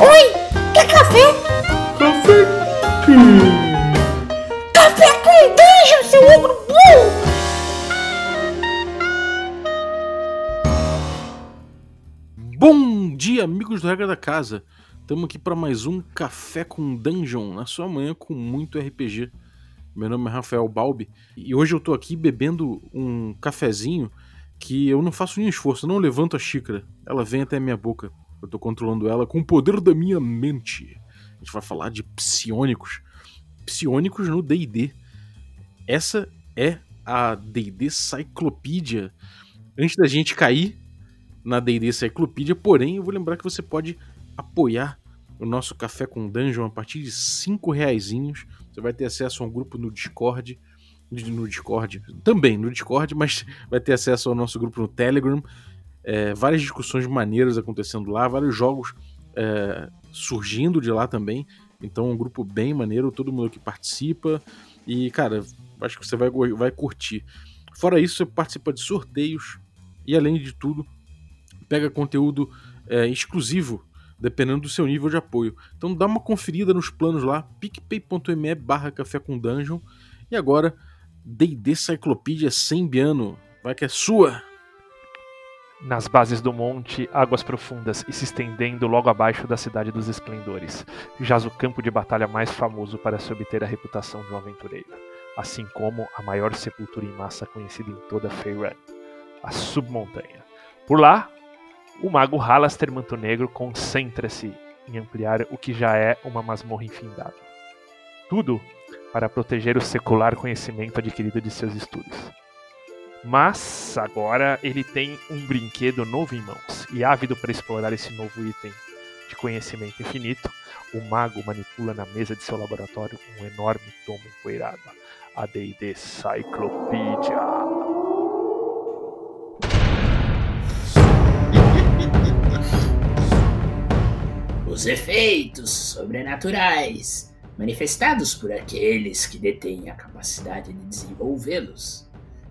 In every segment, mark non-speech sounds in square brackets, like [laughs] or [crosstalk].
Oi, quer café? Café com Café com dungeon, seu ogro burro! Bom dia, amigos do Regra da Casa. Estamos aqui para mais um Café com Dungeon, na sua manhã com muito RPG. Meu nome é Rafael Balbi e hoje eu tô aqui bebendo um cafezinho que eu não faço nenhum esforço, eu não levanto a xícara, ela vem até a minha boca. Eu tô controlando ela com o poder da minha mente. A gente vai falar de psionicos. Psionicos no D&D. Essa é a D&D Cyclopedia. Antes da gente cair na D&D Cyclopedia, porém, eu vou lembrar que você pode apoiar o nosso Café com Dungeon a partir de 5 reaisinhos. Você vai ter acesso a um grupo no Discord, no Discord, também no Discord, mas vai ter acesso ao nosso grupo no Telegram. É, várias discussões maneiras acontecendo lá, vários jogos é, surgindo de lá também. Então, um grupo bem maneiro, todo mundo que participa. E, cara, acho que você vai, vai curtir. Fora isso, você participa de sorteios e, além de tudo, pega conteúdo é, exclusivo, dependendo do seu nível de apoio. Então, dá uma conferida nos planos lá, picpay.me barra café com dungeon. E agora, D&D Cyclopedia sem Biano. Vai que é sua! Nas bases do monte, águas profundas e se estendendo logo abaixo da cidade dos esplendores, jaz o campo de batalha mais famoso para se obter a reputação de um aventureiro, assim como a maior sepultura em massa conhecida em toda Faerun, a Submontanha. Por lá, o mago Halaster Manto Negro concentra-se em ampliar o que já é uma masmorra infindável. Tudo para proteger o secular conhecimento adquirido de seus estudos. Mas agora ele tem um brinquedo novo em mãos e ávido para explorar esse novo item de conhecimento infinito, o mago manipula na mesa de seu laboratório um enorme tomo empoeirado, a D&D Cyclopedia. [laughs] Os efeitos sobrenaturais manifestados por aqueles que detêm a capacidade de desenvolvê-los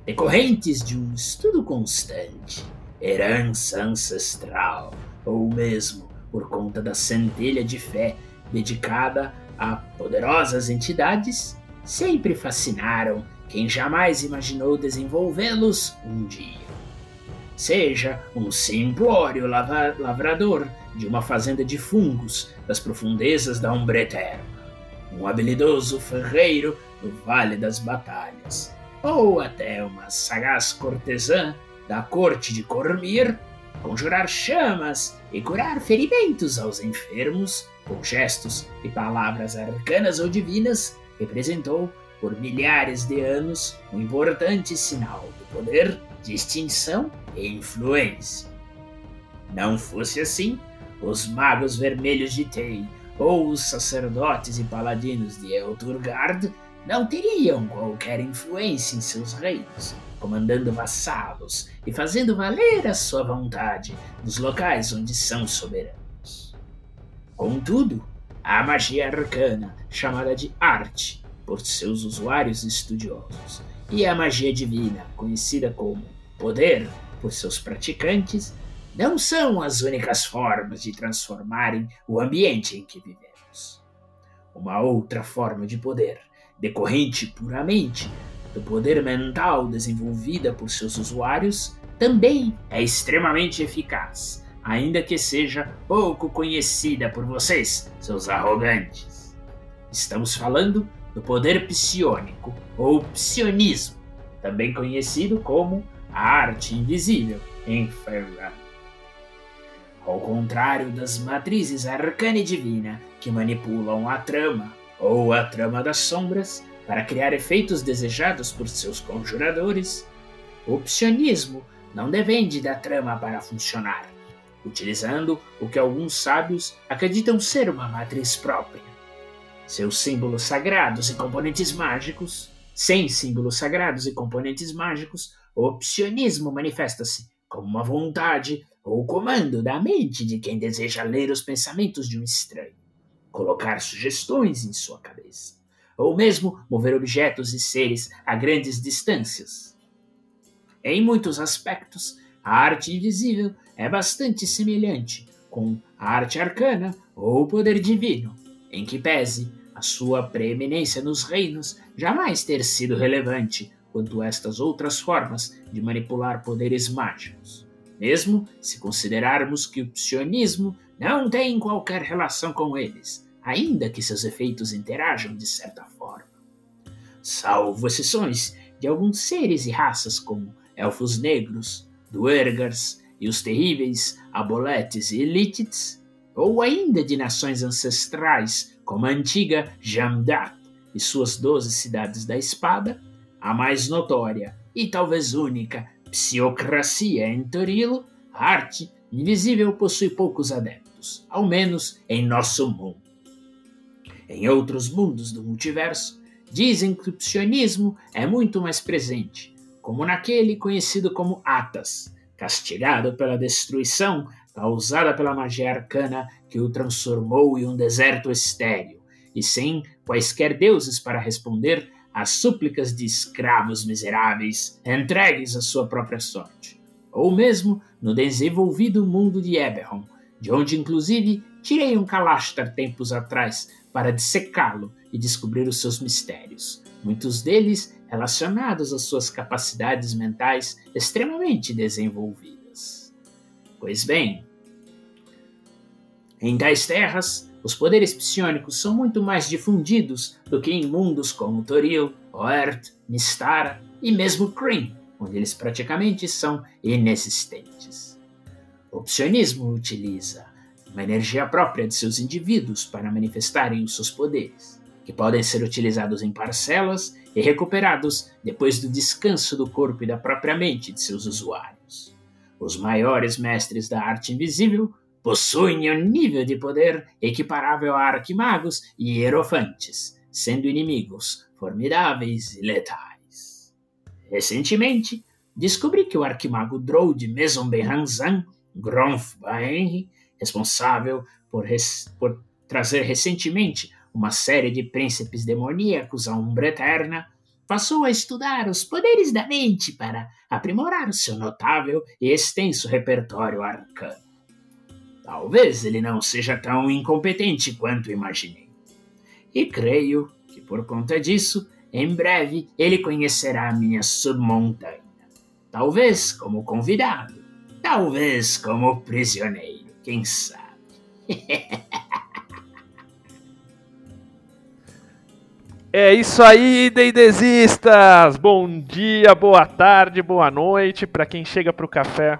decorrentes de um estudo constante, herança ancestral, ou mesmo por conta da centelha de fé dedicada a poderosas entidades, sempre fascinaram quem jamais imaginou desenvolvê-los um dia. Seja um simplório lavrador de uma fazenda de fungos das profundezas da Umbreterra, um habilidoso ferreiro do Vale das Batalhas, ou até uma sagaz cortesã da corte de Cormir, conjurar chamas e curar ferimentos aos enfermos com gestos e palavras arcanas ou divinas, representou por milhares de anos um importante sinal do poder, distinção e influência. Não fosse assim, os magos vermelhos de Tei ou os sacerdotes e paladinos de Elturgard não teriam qualquer influência em seus reinos, comandando vassalos e fazendo valer a sua vontade nos locais onde são soberanos. Contudo, a magia arcana, chamada de arte por seus usuários estudiosos, e a magia divina, conhecida como poder por seus praticantes, não são as únicas formas de transformarem o ambiente em que vivemos. Uma outra forma de poder decorrente puramente do poder mental desenvolvida por seus usuários, também é extremamente eficaz, ainda que seja pouco conhecida por vocês, seus arrogantes. Estamos falando do poder psionico ou psionismo, também conhecido como a arte invisível em Ferran. Ao contrário das matrizes arcana e divina que manipulam a trama ou a trama das sombras para criar efeitos desejados por seus conjuradores. O opcionismo não depende da trama para funcionar, utilizando o que alguns sábios acreditam ser uma matriz própria. Seus símbolos sagrados e componentes mágicos, sem símbolos sagrados e componentes mágicos, o opcionismo manifesta-se como uma vontade ou comando da mente de quem deseja ler os pensamentos de um estranho colocar sugestões em sua cabeça, ou mesmo mover objetos e seres a grandes distâncias. Em muitos aspectos, a arte invisível é bastante semelhante com a arte arcana ou poder divino, em que pese a sua preeminência nos reinos jamais ter sido relevante quanto estas outras formas de manipular poderes mágicos, mesmo se considerarmos que o psionismo não tem qualquer relação com eles, ainda que seus efeitos interajam de certa forma. Salvo exceções de alguns seres e raças como elfos negros, duergars e os terríveis aboletes e elitites, ou ainda de nações ancestrais como a antiga Jamdat e suas doze cidades da espada, a mais notória e talvez única psiocracia em Torilo, a arte invisível possui poucos adeptos, ao menos em nosso mundo. Em outros mundos do multiverso, dizem que o psionismo é muito mais presente, como naquele conhecido como Atas, castigado pela destruição causada pela magia arcana que o transformou em um deserto estéril, e sem quaisquer deuses para responder às súplicas de escravos miseráveis entregues à sua própria sorte. Ou mesmo no desenvolvido mundo de Eberron, de onde inclusive tirei um Kalashtar tempos atrás para dissecá-lo e descobrir os seus mistérios, muitos deles relacionados às suas capacidades mentais extremamente desenvolvidas. Pois bem, em tais terras, os poderes psionicos são muito mais difundidos do que em mundos como Toril, Oert, Mistara e mesmo Kryn, onde eles praticamente são inexistentes. O psionismo utiliza uma energia própria de seus indivíduos para manifestarem os seus poderes, que podem ser utilizados em parcelas e recuperados depois do descanso do corpo e da própria mente de seus usuários. Os maiores mestres da arte invisível possuem um nível de poder equiparável a arquimagos e hierofantes, sendo inimigos formidáveis e letais. Recentemente, descobri que o arquimago Drow de Maison Benhanzan, Gronf Baenri, responsável por, res, por trazer recentemente uma série de príncipes demoníacos à Umbra Eterna, passou a estudar os poderes da mente para aprimorar o seu notável e extenso repertório arcano. Talvez ele não seja tão incompetente quanto imaginei. E creio que por conta disso, em breve ele conhecerá a minha submontanha. Talvez como convidado, talvez como prisioneiro, quem sabe. [laughs] É isso aí, Deidesistas! Bom dia, boa tarde, boa noite para quem chega pro café.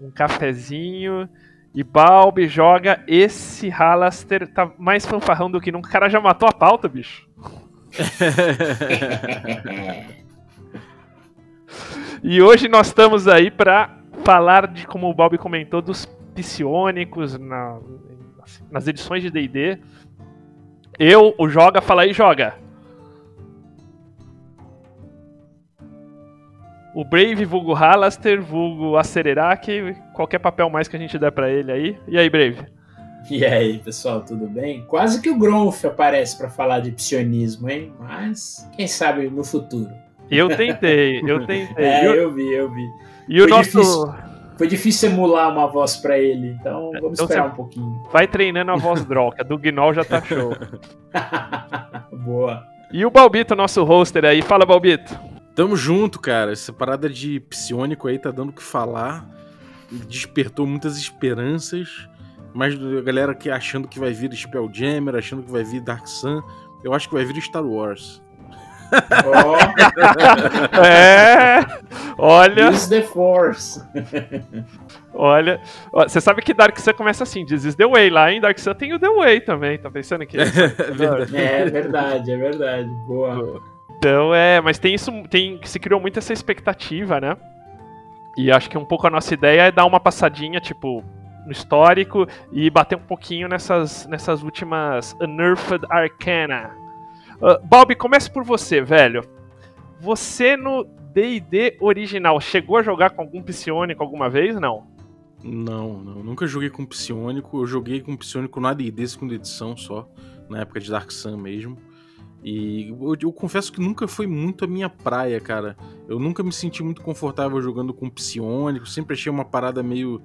Um cafezinho e Balbi joga esse Halaster, tá mais fanfarrão do que nunca. O cara já matou a pauta, bicho. [laughs] e hoje nós estamos aí para falar de, como o Balbi comentou, dos psionicos na, nas edições de D&D. Eu, o Joga, fala aí, Joga. O Brave, vulgo Halaster, vulgo Acererak, qualquer papel mais que a gente der pra ele aí. E aí, Brave? E aí, pessoal, tudo bem? Quase que o Gronf aparece para falar de psionismo, hein? Mas quem sabe no futuro. Eu tentei, eu tentei. [laughs] É, eu, eu vi, eu vi. E Foi o nosso. difícil. Foi difícil emular uma voz para ele, então vamos Então esperar um pouquinho. Vai treinando a voz [laughs] droga, do Gnol já tá show. [laughs] Boa. E o Balbito, nosso hoster aí. Fala, Balbito. Tamo junto, cara. Essa parada de psionico aí tá dando o que falar. Despertou muitas esperanças. Mas a galera que achando que vai vir Spelljammer, achando que vai vir Dark Sun, eu acho que vai vir Star Wars. Ó, [laughs] É. Olha, use the force. olha. Você sabe que Dark Sun começa assim: This is the way. Lá em Dark Sun tem o The Way também. Tá pensando que. [laughs] É verdade. É verdade, é verdade. Boa. Então é, mas tem isso, tem se criou muito essa expectativa, né? E acho que um pouco a nossa ideia é dar uma passadinha, tipo, no histórico e bater um pouquinho nessas, nessas últimas Unearthed Arcana. Bob, comece por você, velho. Você no D&D original chegou a jogar com algum psionico alguma vez? Não. Não, não. Nunca joguei com psionico. Eu joguei com psionico na D&D segunda edição só. Na época de Dark Sun mesmo. E eu, eu confesso que nunca foi muito a minha praia, cara. Eu nunca me senti muito confortável jogando com psionico. Sempre achei uma parada meio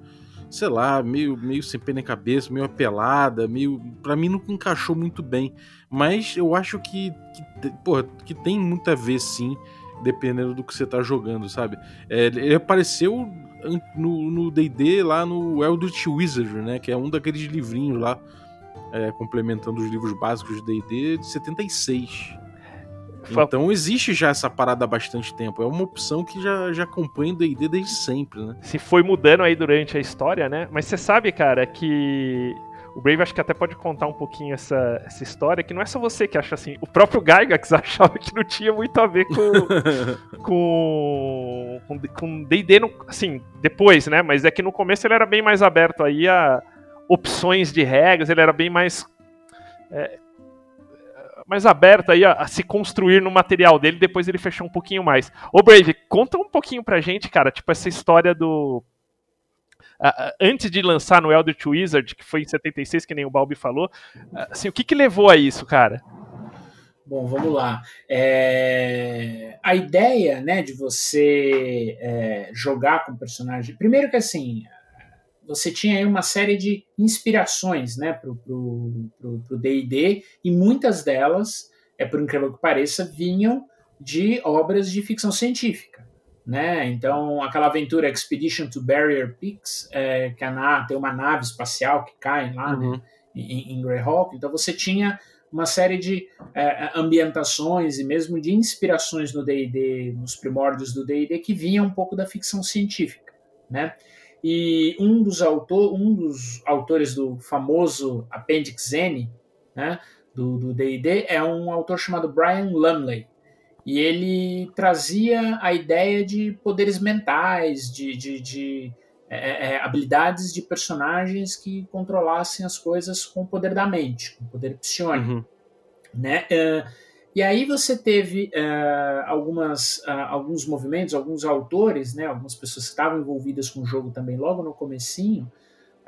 sei lá, meio, meio sem pé nem cabeça, meio apelada, meio. Pra mim não encaixou muito bem. Mas eu acho que, que, porra, que tem muito a ver sim, dependendo do que você tá jogando, sabe? É, ele apareceu no DD lá no Eldritch Wizard, né? Que é um daqueles livrinhos lá, é, complementando os livros básicos de DD de 76. Então existe já essa parada há bastante tempo. É uma opção que já, já acompanha o D&D desde sempre, né? Se foi mudando aí durante a história, né? Mas você sabe, cara, que o Brave acho que até pode contar um pouquinho essa, essa história, que não é só você que acha assim. O próprio Gygax [laughs] achava que não tinha muito a ver com. [laughs] com. com DD, assim, depois, né? Mas é que no começo ele era bem mais aberto aí a opções de regras, ele era bem mais. É, mais aberto aí a, a, se construir no material dele, depois ele fechou um pouquinho mais. Ô Brave, conta um pouquinho pra gente, cara, tipo essa história do... Uh, antes de lançar no Eldritch Wizard, que foi em 76, que nem o Balbi falou, uh, assim, o que que levou a isso, cara? Bom, vamos lá. É... A ideia, né, de você é, jogar com personagem... Primeiro que, assim, você tinha aí uma série de inspirações né, para o D&D e muitas delas, é por incrível que pareça, vinham de obras de ficção científica. Né? Então, aquela aventura Expedition to Barrier Peaks, é, que a tem uma nave espacial que cai lá né, uhum. né, em, em Greyhawk, então você tinha uma série de é, ambientações e mesmo de inspirações no D&D, nos primórdios do D&D, que vinham um pouco da ficção científica, né? E um dos, autor, um dos autores do famoso Appendix N, né, do D&D, é um autor chamado Brian Lumley. E ele trazia a ideia de poderes mentais, de, de, de é, é, é habilidades de personagens que controlassem as coisas com o poder da mente, com o poder psionico. Uhum. Né? Uh, e aí você teve uh, algumas, uh, alguns movimentos, alguns autores, né, algumas pessoas que estavam envolvidas com o jogo também logo no comecinho,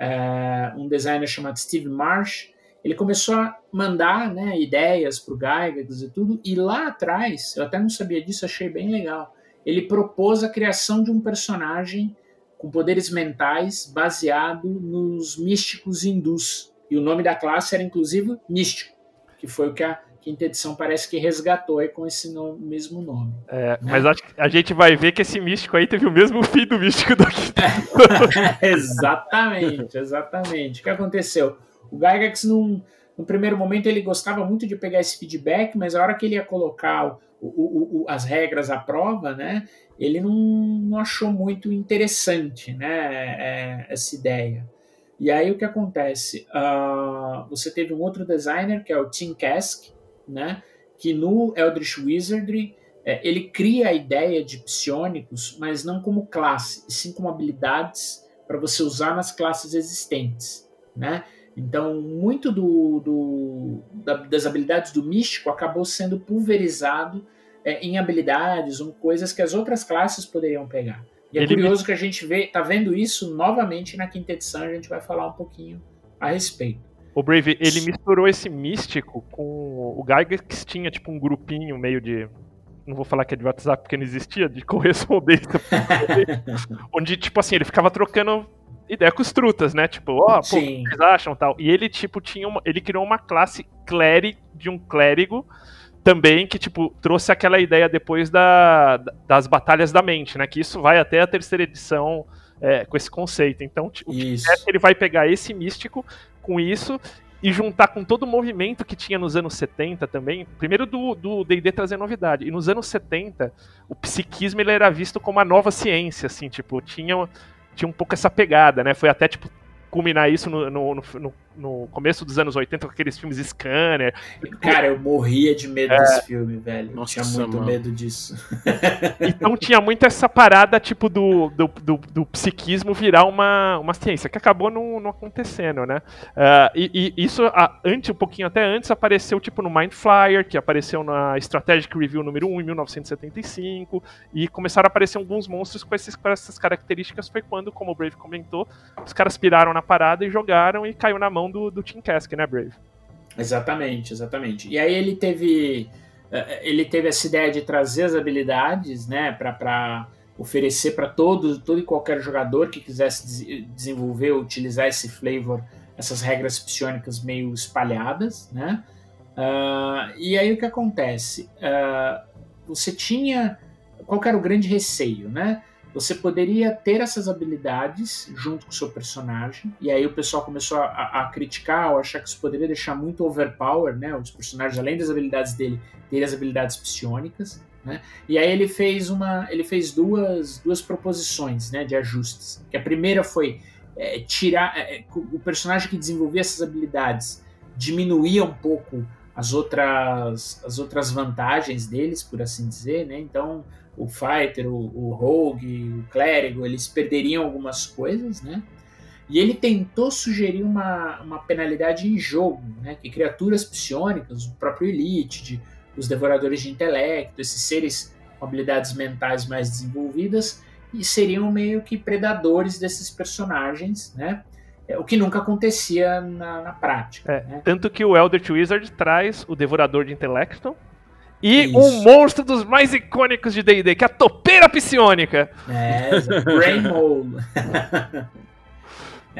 uh, um designer chamado Steve Marsh, ele começou a mandar né, ideias para o Gygax e tudo, e lá atrás, eu até não sabia disso, achei bem legal, ele propôs a criação de um personagem com poderes mentais baseado nos místicos hindus. E o nome da classe era inclusive Místico, que foi o que a quinta edição parece que resgatou aí com esse nome, mesmo nome. É, né? Mas acho que a gente vai ver que esse místico aí teve o mesmo fim do místico do quinta [laughs] Exatamente, exatamente. O que aconteceu? O Gygax, num, no primeiro momento, ele gostava muito de pegar esse feedback, mas a hora que ele ia colocar o, o, o, as regras à prova, né, ele não, não achou muito interessante né, é, essa ideia. E aí o que acontece? Uh, você teve um outro designer, que é o Tim Kask, né? Que no Eldritch Wizardry é, ele cria a ideia de psionicos, mas não como classe, e sim como habilidades para você usar nas classes existentes, né? Então, muito do, do da, das habilidades do místico acabou sendo pulverizado é, em habilidades ou coisas que as outras classes poderiam pegar. E é Ele curioso me... que a gente vê, tá vendo isso novamente na quinta edição, a gente vai falar um pouquinho a respeito. O Brave, ele misturou esse místico com o Gygax tinha tipo um grupinho meio de não vou falar que é de WhatsApp porque não existia, de [laughs] correspondência. [laughs] onde, tipo assim, ele ficava trocando ideia com os trutas, né? Tipo, ó, oh, pô, o que vocês acham tal. E ele, tipo, tinha uma, ele criou uma classe clérigo de um clérigo também que, tipo, trouxe aquela ideia depois da, das batalhas da mente, né? Que isso vai até a terceira edição é, com esse conceito. Então, tipo, ele vai pegar esse místico com isso e juntar com todo o movimento que tinha nos anos 70 também, primeiro do D&D trazer novidade, e nos anos 70 o psiquismo ele era visto como a nova ciência, assim, tipo, tinha, tinha um pouco essa pegada, né, foi até, tipo, culminar isso no, no, no, no, começo dos anos 80 com aqueles filmes Scanner. Cara, eu morria de medo é... desse filme, velho. Nossa, tinha muito mano. medo disso. [laughs] Então tinha muito essa parada, tipo, do, do, do, do psiquismo virar uma, uma ciência, que acabou não, não acontecendo, né? Uh, e, e, isso, antes, um pouquinho até antes, apareceu, tipo, no Mind Flyer, que apareceu na Strategic Review número 1, em 1975, e começaram a aparecer alguns monstros com, esses, com essas características, foi quando, como o Brave comentou, os caras piraram na parada e jogaram e caiu na mão do, do Tim Kask, né, Brave? Exatamente, exatamente. E aí ele teve eh, ele teve essa ideia de trazer as habilidades, né, para oferecer para todo, todo e qualquer jogador que quisesse des desenvolver ou utilizar esse flavor, essas regras psionicas meio espalhadas, né? Uh, e aí o que acontece? Uh, você tinha. Qual era o grande receio, né? Você poderia ter essas habilidades junto com o seu personagem, e aí o pessoal começou a, a criticar ou achar que isso poderia deixar muito overpower, né? Os personagens, além das habilidades dele, terem as habilidades psionicas. Né? E aí ele fez uma, ele fez duas, duas proposições, né, de ajustes. Que a primeira foi é, tirar é, o personagem que desenvolvia essas habilidades diminuía um pouco as outras, as outras vantagens deles, por assim dizer, né? Então o fighter, o, o rogue, o clérigo, eles perderiam algumas coisas, né? E ele tentou sugerir uma, uma penalidade em jogo, né? Que criaturas psionicas, o próprio Elite, de os devoradores de intelecto, esses seres com habilidades mentais mais desenvolvidas, e seriam meio que predadores desses personagens, né? É, o que nunca acontecia na, na prática. É, né? Tanto que o Eldritch Wizard traz o Devorador de Intelecto e Isso. um monstro dos mais icônicos de D&D, que é a Topeira Psionica. É, Brain Mole. [laughs]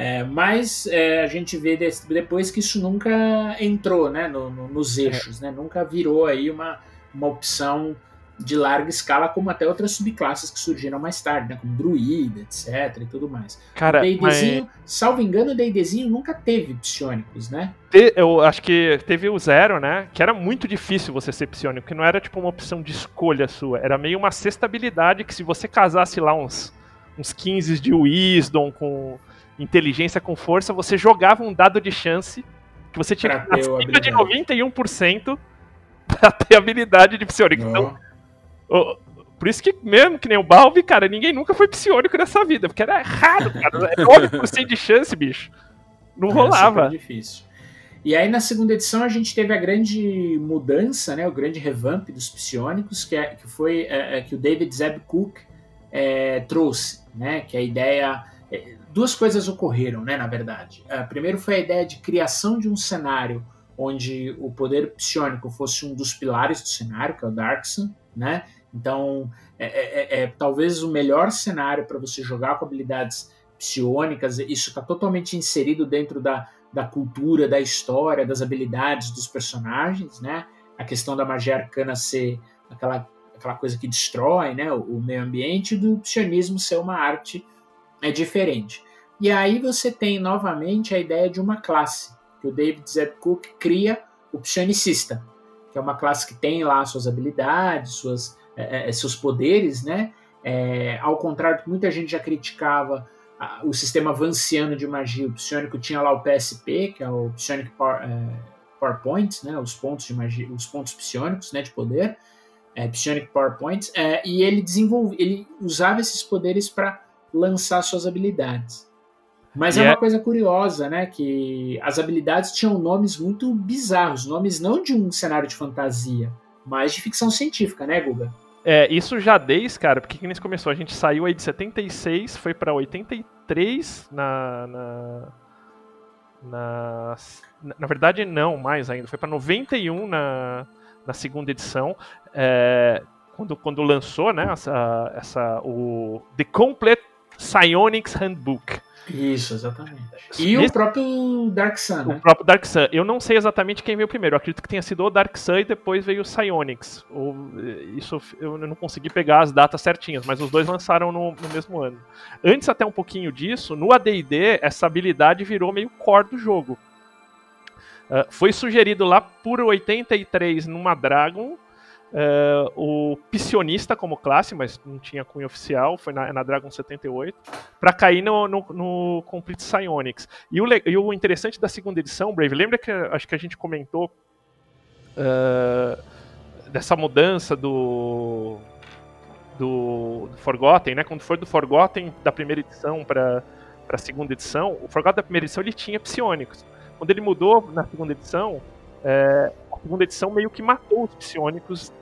É, mas é, a gente vê depois que isso nunca entrou né, no, no, nos é. eixos, né, nunca virou aí uma, uma opção de larga escala, como até outras subclasses que surgiram mais tarde, né, como druida, etc. e tudo mais. Cara, o D&Dzinho, mas... salvo engano, o D&Dzinho nunca teve psionicos, né? Eu acho que teve o zero, né? Que era muito difícil você ser psionico, que não era tipo uma opção de escolha sua, era meio uma sexta habilidade que se você casasse lá uns, uns 15 de wisdom com inteligência com força, você jogava um dado de chance que você tinha acima de 91% pra ter habilidade de psionico. Então, por isso que, mesmo que nem o Balve, cara, ninguém nunca foi psionico nessa vida, porque era raro, cara. É 9% de chance, bicho. Não rolava. É difícil. E aí na segunda edição a gente teve a grande mudança, né, o grande revamp dos psionicos, que, é, que foi é, é que o David Zeb Cook é, trouxe, né, que é a ideia é, duas coisas ocorreram, né, na verdade. Primeiro foi a ideia de criação de um cenário onde o poder psionico fosse um dos pilares do cenário, que é o Darksun, né? Então, é, é, é, é talvez o melhor cenário para você jogar com habilidades psionicas. Isso está totalmente inserido dentro da, da cultura, da história, das habilidades dos personagens, né? A questão da magia arcana ser aquela, aquela coisa que destrói né, o, o meio ambiente do psionismo ser uma arte é diferente. E aí você tem novamente a ideia de uma classe, que o David Z. Cook cria o psionicista, que é uma classe que tem lá suas habilidades, suas, é, é, é seus poderes, né? É, ao contrário do que muita gente já criticava a, o sistema vanciano de magia, o psionico tinha lá o PSP, que é o Psionic Power, é, Power Points, né? Os pontos de magia, os pontos psionicos, né? De poder, é, Psionic Power Points, é, e ele desenvolve, ele usava esses poderes para lançar suas habilidades. Mas é uma coisa curiosa, né? Que as habilidades tinham nomes muito bizarros, nomes não de um cenário de fantasia, mas de ficção científica, né, Guga? É, isso já desde, cara, porque que nem começou, a gente saiu aí de 76, foi pra 83 na. Na, na, na verdade, não mais ainda, foi pra 91 na, na segunda edição. É, quando, quando lançou, né, essa, essa, o The Complete Psionics Handbook. Isso, exatamente. E Esse... o próprio Dark Sun, né? O próprio Dark Sun. Eu não sei exatamente quem veio primeiro. Eu acredito que tenha sido o Dark Sun e depois veio o Psionics. Ou, eh, isso eu não consegui pegar as datas certinhas, mas os dois lançaram no, no mesmo ano. Antes até um pouquinho disso, no AD&D, essa habilidade virou meio core do jogo. Uh, foi sugerido lá por 83 numa Dragon Uh, o Pissionista como classe, mas não tinha cunho oficial, foi na, na Dragon 78, para cair no, no, no, Complete Psionics. E o, e o interessante da segunda edição, Brave, lembra que acho que a gente comentou uh, dessa mudança do, do, do, Forgotten, né? Quando foi do Forgotten da primeira edição para a segunda edição, o Forgotten da primeira edição ele tinha psionicos. Quando ele mudou na segunda edição, é, a segunda edição meio que matou os psionicos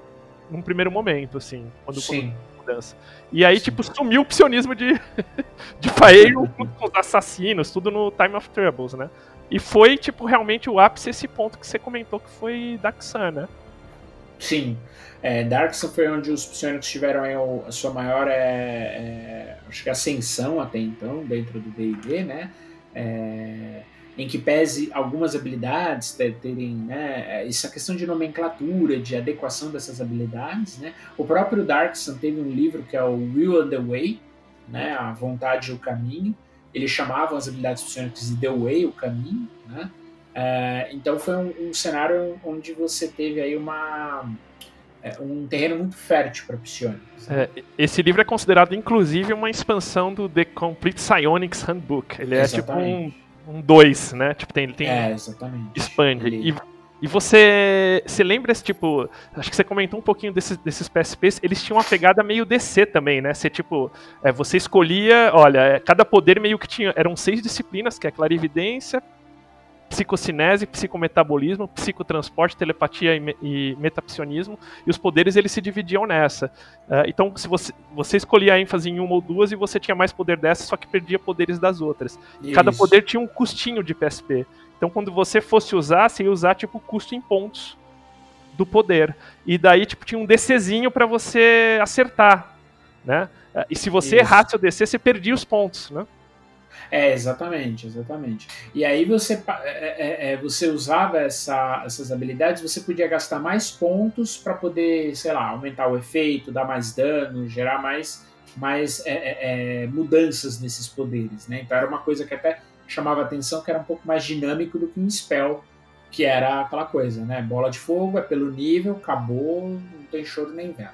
num primeiro momento, assim, quando, Sim. mudança. E aí, Sim. tipo, sumiu o psionismo de, [laughs] de Faeiro com os assassinos, tudo no Time of Troubles, né? E foi, tipo, realmente o ápice esse ponto que você comentou que foi Daxan, né? Sim. É, Darkson foi onde os psionicos tiveram a sua maior é, é, acho que ascensão até então, dentro do D&D, né? É, em que pese algumas habilidades ter- terem né, essa questão de nomenclatura, de adequação dessas habilidades. Né? O próprio Darkson teve um livro que é o Will and the Way, né, a vontade e o caminho. Eles chamavam as habilidades psionicas de The Way, o caminho. Né? É, então foi um, um cenário onde você teve aí uma, é, um terreno muito fértil para psionicos. né? É, esse livro é considerado, inclusive, uma expansão do The Complete Psionics Handbook. Ele é tipo um Exatamente. Um 2, né? Tipo, tem, tem É, exatamente. expande. E, e você, você lembra esse tipo, acho que você comentou um pouquinho desses, desses PSPs, eles tinham uma pegada meio DC também, né? Você tipo, é, você escolhia, olha, é, cada poder meio que tinha, eram seis disciplinas, que é clarividência, psicocinese, psicometabolismo, psicotransporte, telepatia e, me- e metapsionismo, e os poderes eles se dividiam nessa. É, então, se você, você escolhia a ênfase em uma ou duas e você tinha mais poder dessa, só que perdia poderes das outras. Cada Isso. poder tinha um custinho de PSP. Então, quando você fosse usar, você ia usar tipo o custo em pontos do poder. E daí, tipo, tinha um DCzinho pra você acertar, né? E se você Isso. errasse o DC, você perdia os pontos, né? É, exatamente, exatamente. E aí você, pa- é, é, é, você usava essa- essas habilidades, você podia gastar mais pontos para poder, sei lá, aumentar o efeito, dar mais dano, gerar mais, mais é, é, é, mudanças nesses poderes, né? Então era uma coisa que até chamava atenção, que era um pouco mais dinâmico do que um spell, que era aquela coisa, né? Bola de fogo, é pelo nível, acabou, não tem choro nem vela.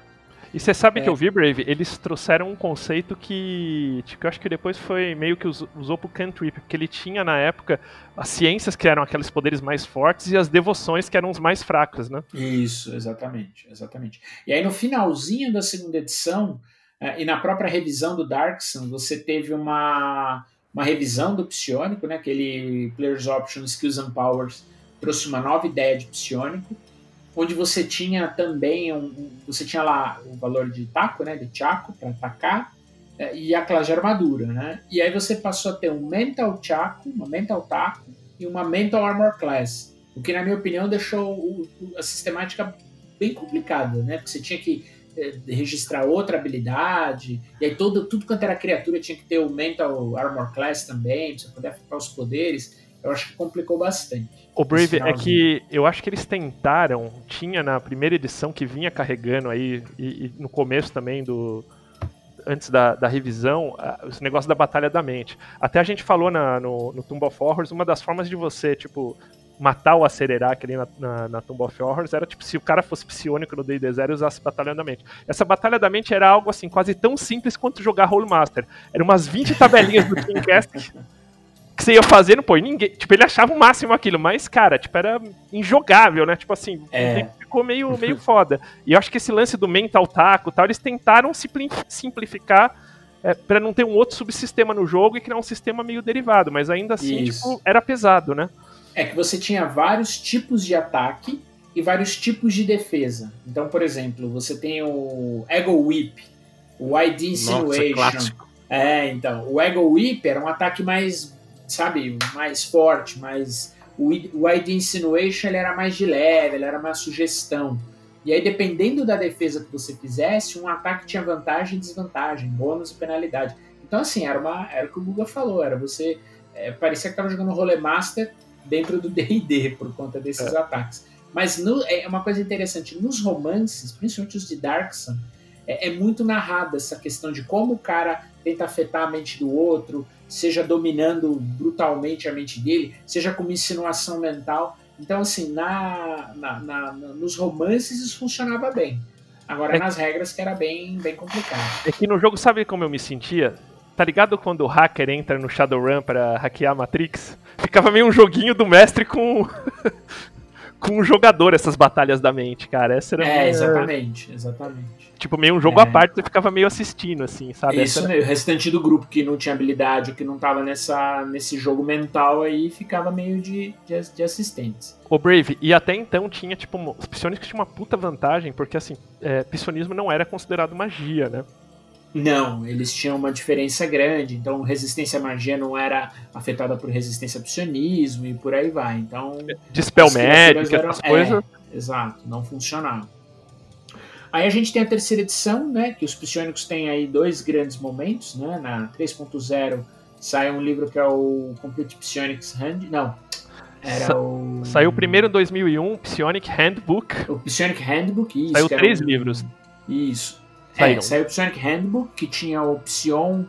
E você sabe É. que o V-Brave, eles trouxeram um conceito que, tipo, eu acho que depois foi meio que us- usou pro cantrip, porque ele tinha na época as ciências que eram aqueles poderes mais fortes e as devoções que eram os mais fracos, né? Isso, exatamente, exatamente. E aí no finalzinho da segunda edição eh, e na própria revisão do Darkson, você teve uma, uma revisão do psionico, né? Aquele Player's Option Skills and Powers trouxe uma nova ideia de psionico, onde você tinha também um, você tinha lá o valor de taco, né? De chaco para atacar eh, e a classe de armadura, né? E aí você passou a ter um mental chaco, uma mental taco e uma mental armor class. O que, na minha opinião, deixou o- a sistemática bem complicada, né? Porque você tinha que eh, registrar outra habilidade, e aí todo, tudo quanto era criatura tinha que ter o Mental Armor Class também, pra você poder afetar os poderes. Eu acho que complicou bastante. O Brave é que eu acho que eles tentaram, tinha na primeira edição que vinha carregando aí, e, e no começo também do. Antes da, da revisão, ah, esse negócio da batalha da mente. Até a gente falou na, no, no Tomb of Horrors, uma das formas de você, tipo, matar o Acererac ali na, na, na Tomb of Horrors era, tipo, se o cara fosse psionico no D&D 0 e usasse Batalha da Mente. Essa Batalha da Mente era algo, assim, quase tão simples quanto jogar Rolemaster. Eram umas 20 tabelinhas do Dreamcast [laughs] [laughs] que você ia fazendo, pô, ninguém. Tipo, ele achava o máximo aquilo, mas, cara, tipo, era injogável, né? Tipo assim, É. ficou meio, meio foda. E eu acho que esse lance do mental taco e tal, eles tentaram simpli- simplificar é, para não ter um outro subsistema no jogo e criar um sistema meio derivado, mas ainda assim, Isso. tipo, era pesado, né? É que você tinha vários tipos de ataque e vários tipos de defesa. Então, por exemplo, você tem o Ego Whip, o ID Nossa, Insinuation. clássico. É, então, o Ego Whip era um ataque mais, sabe, mais forte, mais o, ID Insinuation ele era mais de leve, ele era mais sugestão. E aí, dependendo da defesa que você fizesse, um ataque tinha vantagem e desvantagem, bônus e penalidade. Então, assim, era, uma, era o que o Guga falou, era você. é, parecia que estava jogando Rolê Master dentro do [laughs] DD por conta desses ataques. Mas no- é uma coisa interessante, nos romances, principalmente os de Darkson, é, é muito narrada essa questão de como o cara tenta afetar a mente do outro, seja dominando brutalmente a mente dele, seja como insinuação mental. Então, assim, na, na- na- nos romances isso funcionava bem. Agora, É- nas regras que era bem, bem complicado. É que no jogo, sabe como eu me sentia? Tá ligado quando o hacker entra no Shadowrun pra hackear a Matrix? Ficava meio um joguinho do mestre com. Com o jogador, essas batalhas da mente, cara. Essa era É, meio- exatamente, exatamente. Tipo, meio um jogo É. à parte, você ficava meio assistindo, assim, sabe? Isso era- mesmo, o restante do grupo que não tinha habilidade, ou que não tava nessa, nesse jogo mental aí, ficava meio de, de, de assistentes. O Brave, e até então tinha, tipo, os psionistas tinham uma puta vantagem, porque assim, é, psionismo não era considerado magia, né? Não, eles tinham uma diferença grande, então resistência à magia não era afetada por resistência ao psionismo e por aí vai. Então, Dispel Magic, eram- essas coisas. é, exato, não funcionava. Aí a gente tem a terceira edição, né? Que os psionicos têm aí dois grandes momentos, né? Na 3.0 sai um livro que é o Complete Psionics Hand. Não. Era Sa- o. Saiu primeiro em 2001, Psionic Handbook. O Psionic Handbook, isso. Saiu três um- livros. Isso. Saíram. É, saiu o Psionic Handbook, que tinha o Psion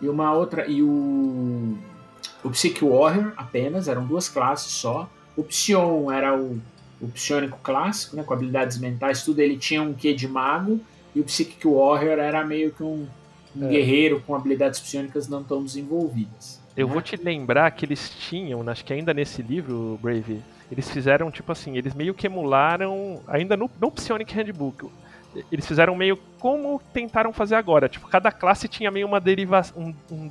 e uma outra. E o. O Psychic Warrior apenas, eram duas classes só. O Psion era o, o psionico clássico, né? Com habilidades mentais, tudo. Ele tinha um quê de mago. E o Psychic Warrior era meio que um, um É. guerreiro com habilidades psionicas não tão desenvolvidas. Eu né? vou te lembrar que eles tinham, acho que ainda nesse livro, Brave, eles fizeram tipo assim, eles meio que emularam, ainda no, no Psionic Handbook, eles fizeram meio como tentaram fazer agora. Tipo, cada classe tinha meio uma deriva um, um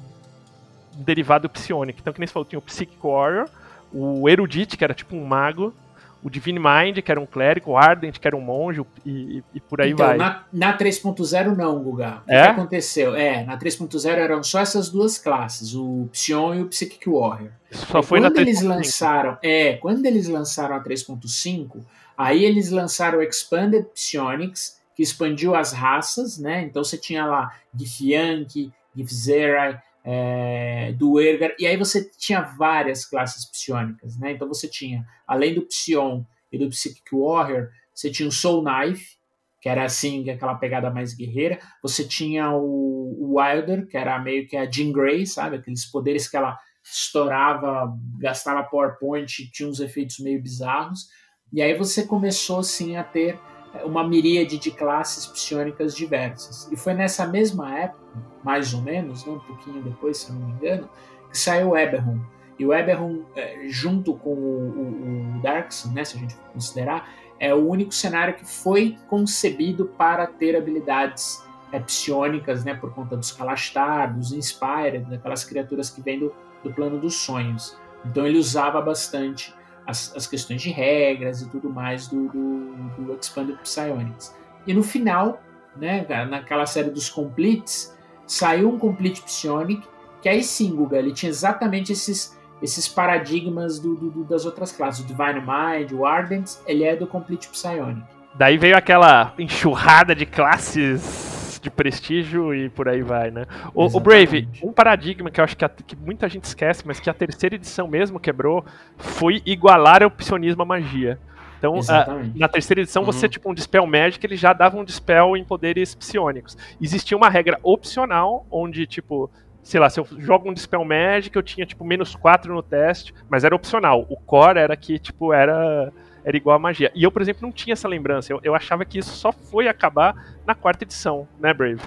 derivado Psionic. Então, que nem você falou, tinha o Psychic Warrior, o Erudite, que era tipo um mago, o Divine Mind, que era um clérigo, o Ardent, que era um monge, e, e- por aí então, vai. na, na 3.0 não, Guga. O É? que aconteceu? É, na 3.0 eram só essas duas classes, o Psion e o Psychic Warrior. Só E foi na quando eles 3.5. lançaram, é, quando eles lançaram a 3.5, aí eles lançaram o Expanded Psionics, que expandiu as raças, né? Então você tinha lá Githyanki, Githzerai, é, Duergar, e aí você tinha várias classes psionicas, né? Então você tinha, além do Psion e do Psychic Warrior, você tinha o Soul Knife, que era assim, aquela pegada mais guerreira. Você tinha o, o Wilder, que era meio que a Jean Grey, sabe? Aqueles poderes que ela estourava, gastava PowerPoint, tinha uns efeitos meio bizarros. E aí você começou assim a ter uma miríade de classes psionicas diversas. E foi nessa mesma época, mais ou menos, né, um pouquinho depois, se não me engano, que saiu o Eberron. E o Eberron, eh, junto com o, o, o Darkson, né, se a gente considerar, é o único cenário que foi concebido para ter habilidades é, psionicas, né, por conta dos Kalashtar, dos Inspired, daquelas criaturas que vêm do, do plano dos sonhos. Então ele usava bastante as, as questões de regras e tudo mais do, do, do Expanded Psionics. E no final, né, naquela série dos Completes, saiu um Complete Psionic, que aí sim, Guga, ele tinha exatamente esses, esses paradigmas do, do- das outras classes. O Divine Mind, o Ardent, ele é do Complete Psionic. Daí veio aquela enxurrada de classes de prestígio e por aí vai, né? O, o Brave, um paradigma que eu acho que, a- que muita gente esquece, mas que a terceira edição mesmo quebrou, foi igualar o psionismo à magia. Então, a- na terceira edição, você, Uhum. tipo, um Dispel Magic, ele já dava um Dispel em poderes psionicos. Existia uma regra opcional, onde, tipo, sei lá, se eu jogo um Dispel Magic, eu tinha, tipo, menos 4 no teste, mas era opcional. O core era que, tipo, era, era igual a magia. E eu, por exemplo, não tinha essa lembrança. Eu, eu achava que isso só foi acabar na quarta edição, né, Brave?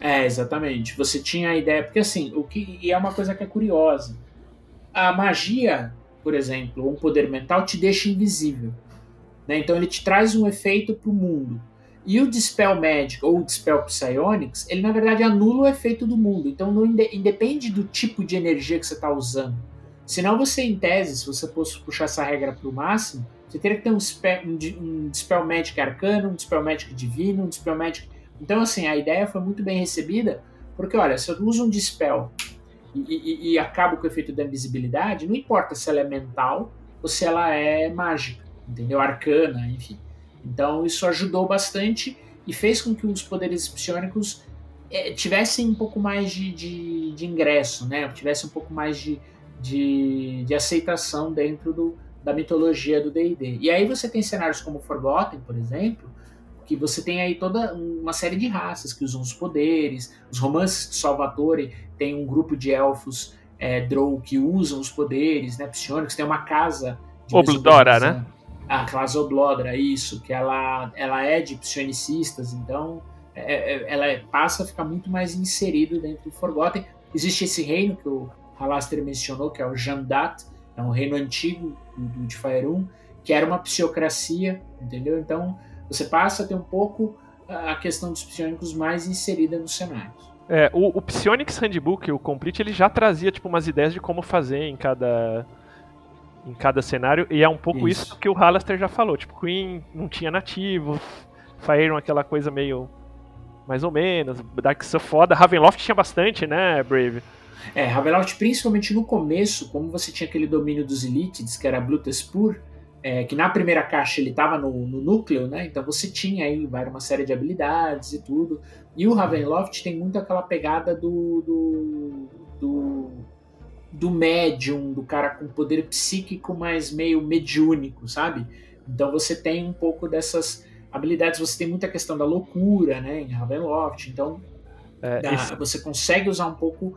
É, exatamente. Você tinha a ideia, porque assim, o que e é uma coisa que é curiosa. A magia, por exemplo, um poder mental te deixa invisível, né? Então ele te traz um efeito para o mundo. E o Dispel Magic ou o Dispel Psionics, ele na verdade anula o efeito do mundo. Então não inde- independe do tipo de energia que você está usando. Senão você, em tese, se você puxar essa regra para o máximo, você teria que ter um, um um Dispel Magic arcano, um Dispel Magic divino, um Dispel Magic então, assim, a ideia foi muito bem recebida, porque, olha, se eu uso um dispel e, e- e acabo com o efeito da invisibilidade, não importa se ela é mental ou se ela é mágica, entendeu? Arcana, enfim. Então, isso ajudou bastante e fez com que os poderes psionicos eh, tivessem um pouco mais de, de, de ingresso, né? Tivessem um pouco mais de, de, de aceitação dentro do, da mitologia do D&D. E aí você tem cenários como Forgotten, por exemplo, que você tem aí toda uma série de raças que usam os poderes, os romances de Salvatore tem um grupo de elfos é, Drow que usam os poderes, né, psionicos, tem uma casa de mesopotamização. né? A classe Oblodra, isso, que ela, ela é de psionicistas, então é- é- ela é- passa a ficar muito mais inserido dentro do Forgotten. Existe esse reino que o Halaster mencionou, que é o Jandat, é um reino antigo do, de Faerun, que era uma psiocracia, entendeu? Então você passa a ter um pouco a questão dos psionicos mais inserida nos cenários. É, o, o Psionics Handbook, o Complete, ele já trazia tipo umas ideias de como fazer em cada em cada cenário e é um pouco isso, Isso. que o Halaster já falou, tipo Queen não tinha nativo, Faeron aquela coisa meio mais ou menos, Dark Sun foda, Ravenloft tinha bastante, né, Brave? É, Ravenloft, principalmente no começo, como você tinha aquele domínio dos Elitids, que era Blutespur, é, que na primeira caixa ele estava no, no, núcleo, né? Então você tinha aí uma série de habilidades e tudo. E o Ravenloft tem muito aquela pegada do, do, do, do médium, do cara com poder psíquico, mas meio mediúnico, sabe? Então você tem um pouco dessas habilidades, você tem muita questão da loucura, né? Em Ravenloft. Então é, dá, esse... você consegue usar um pouco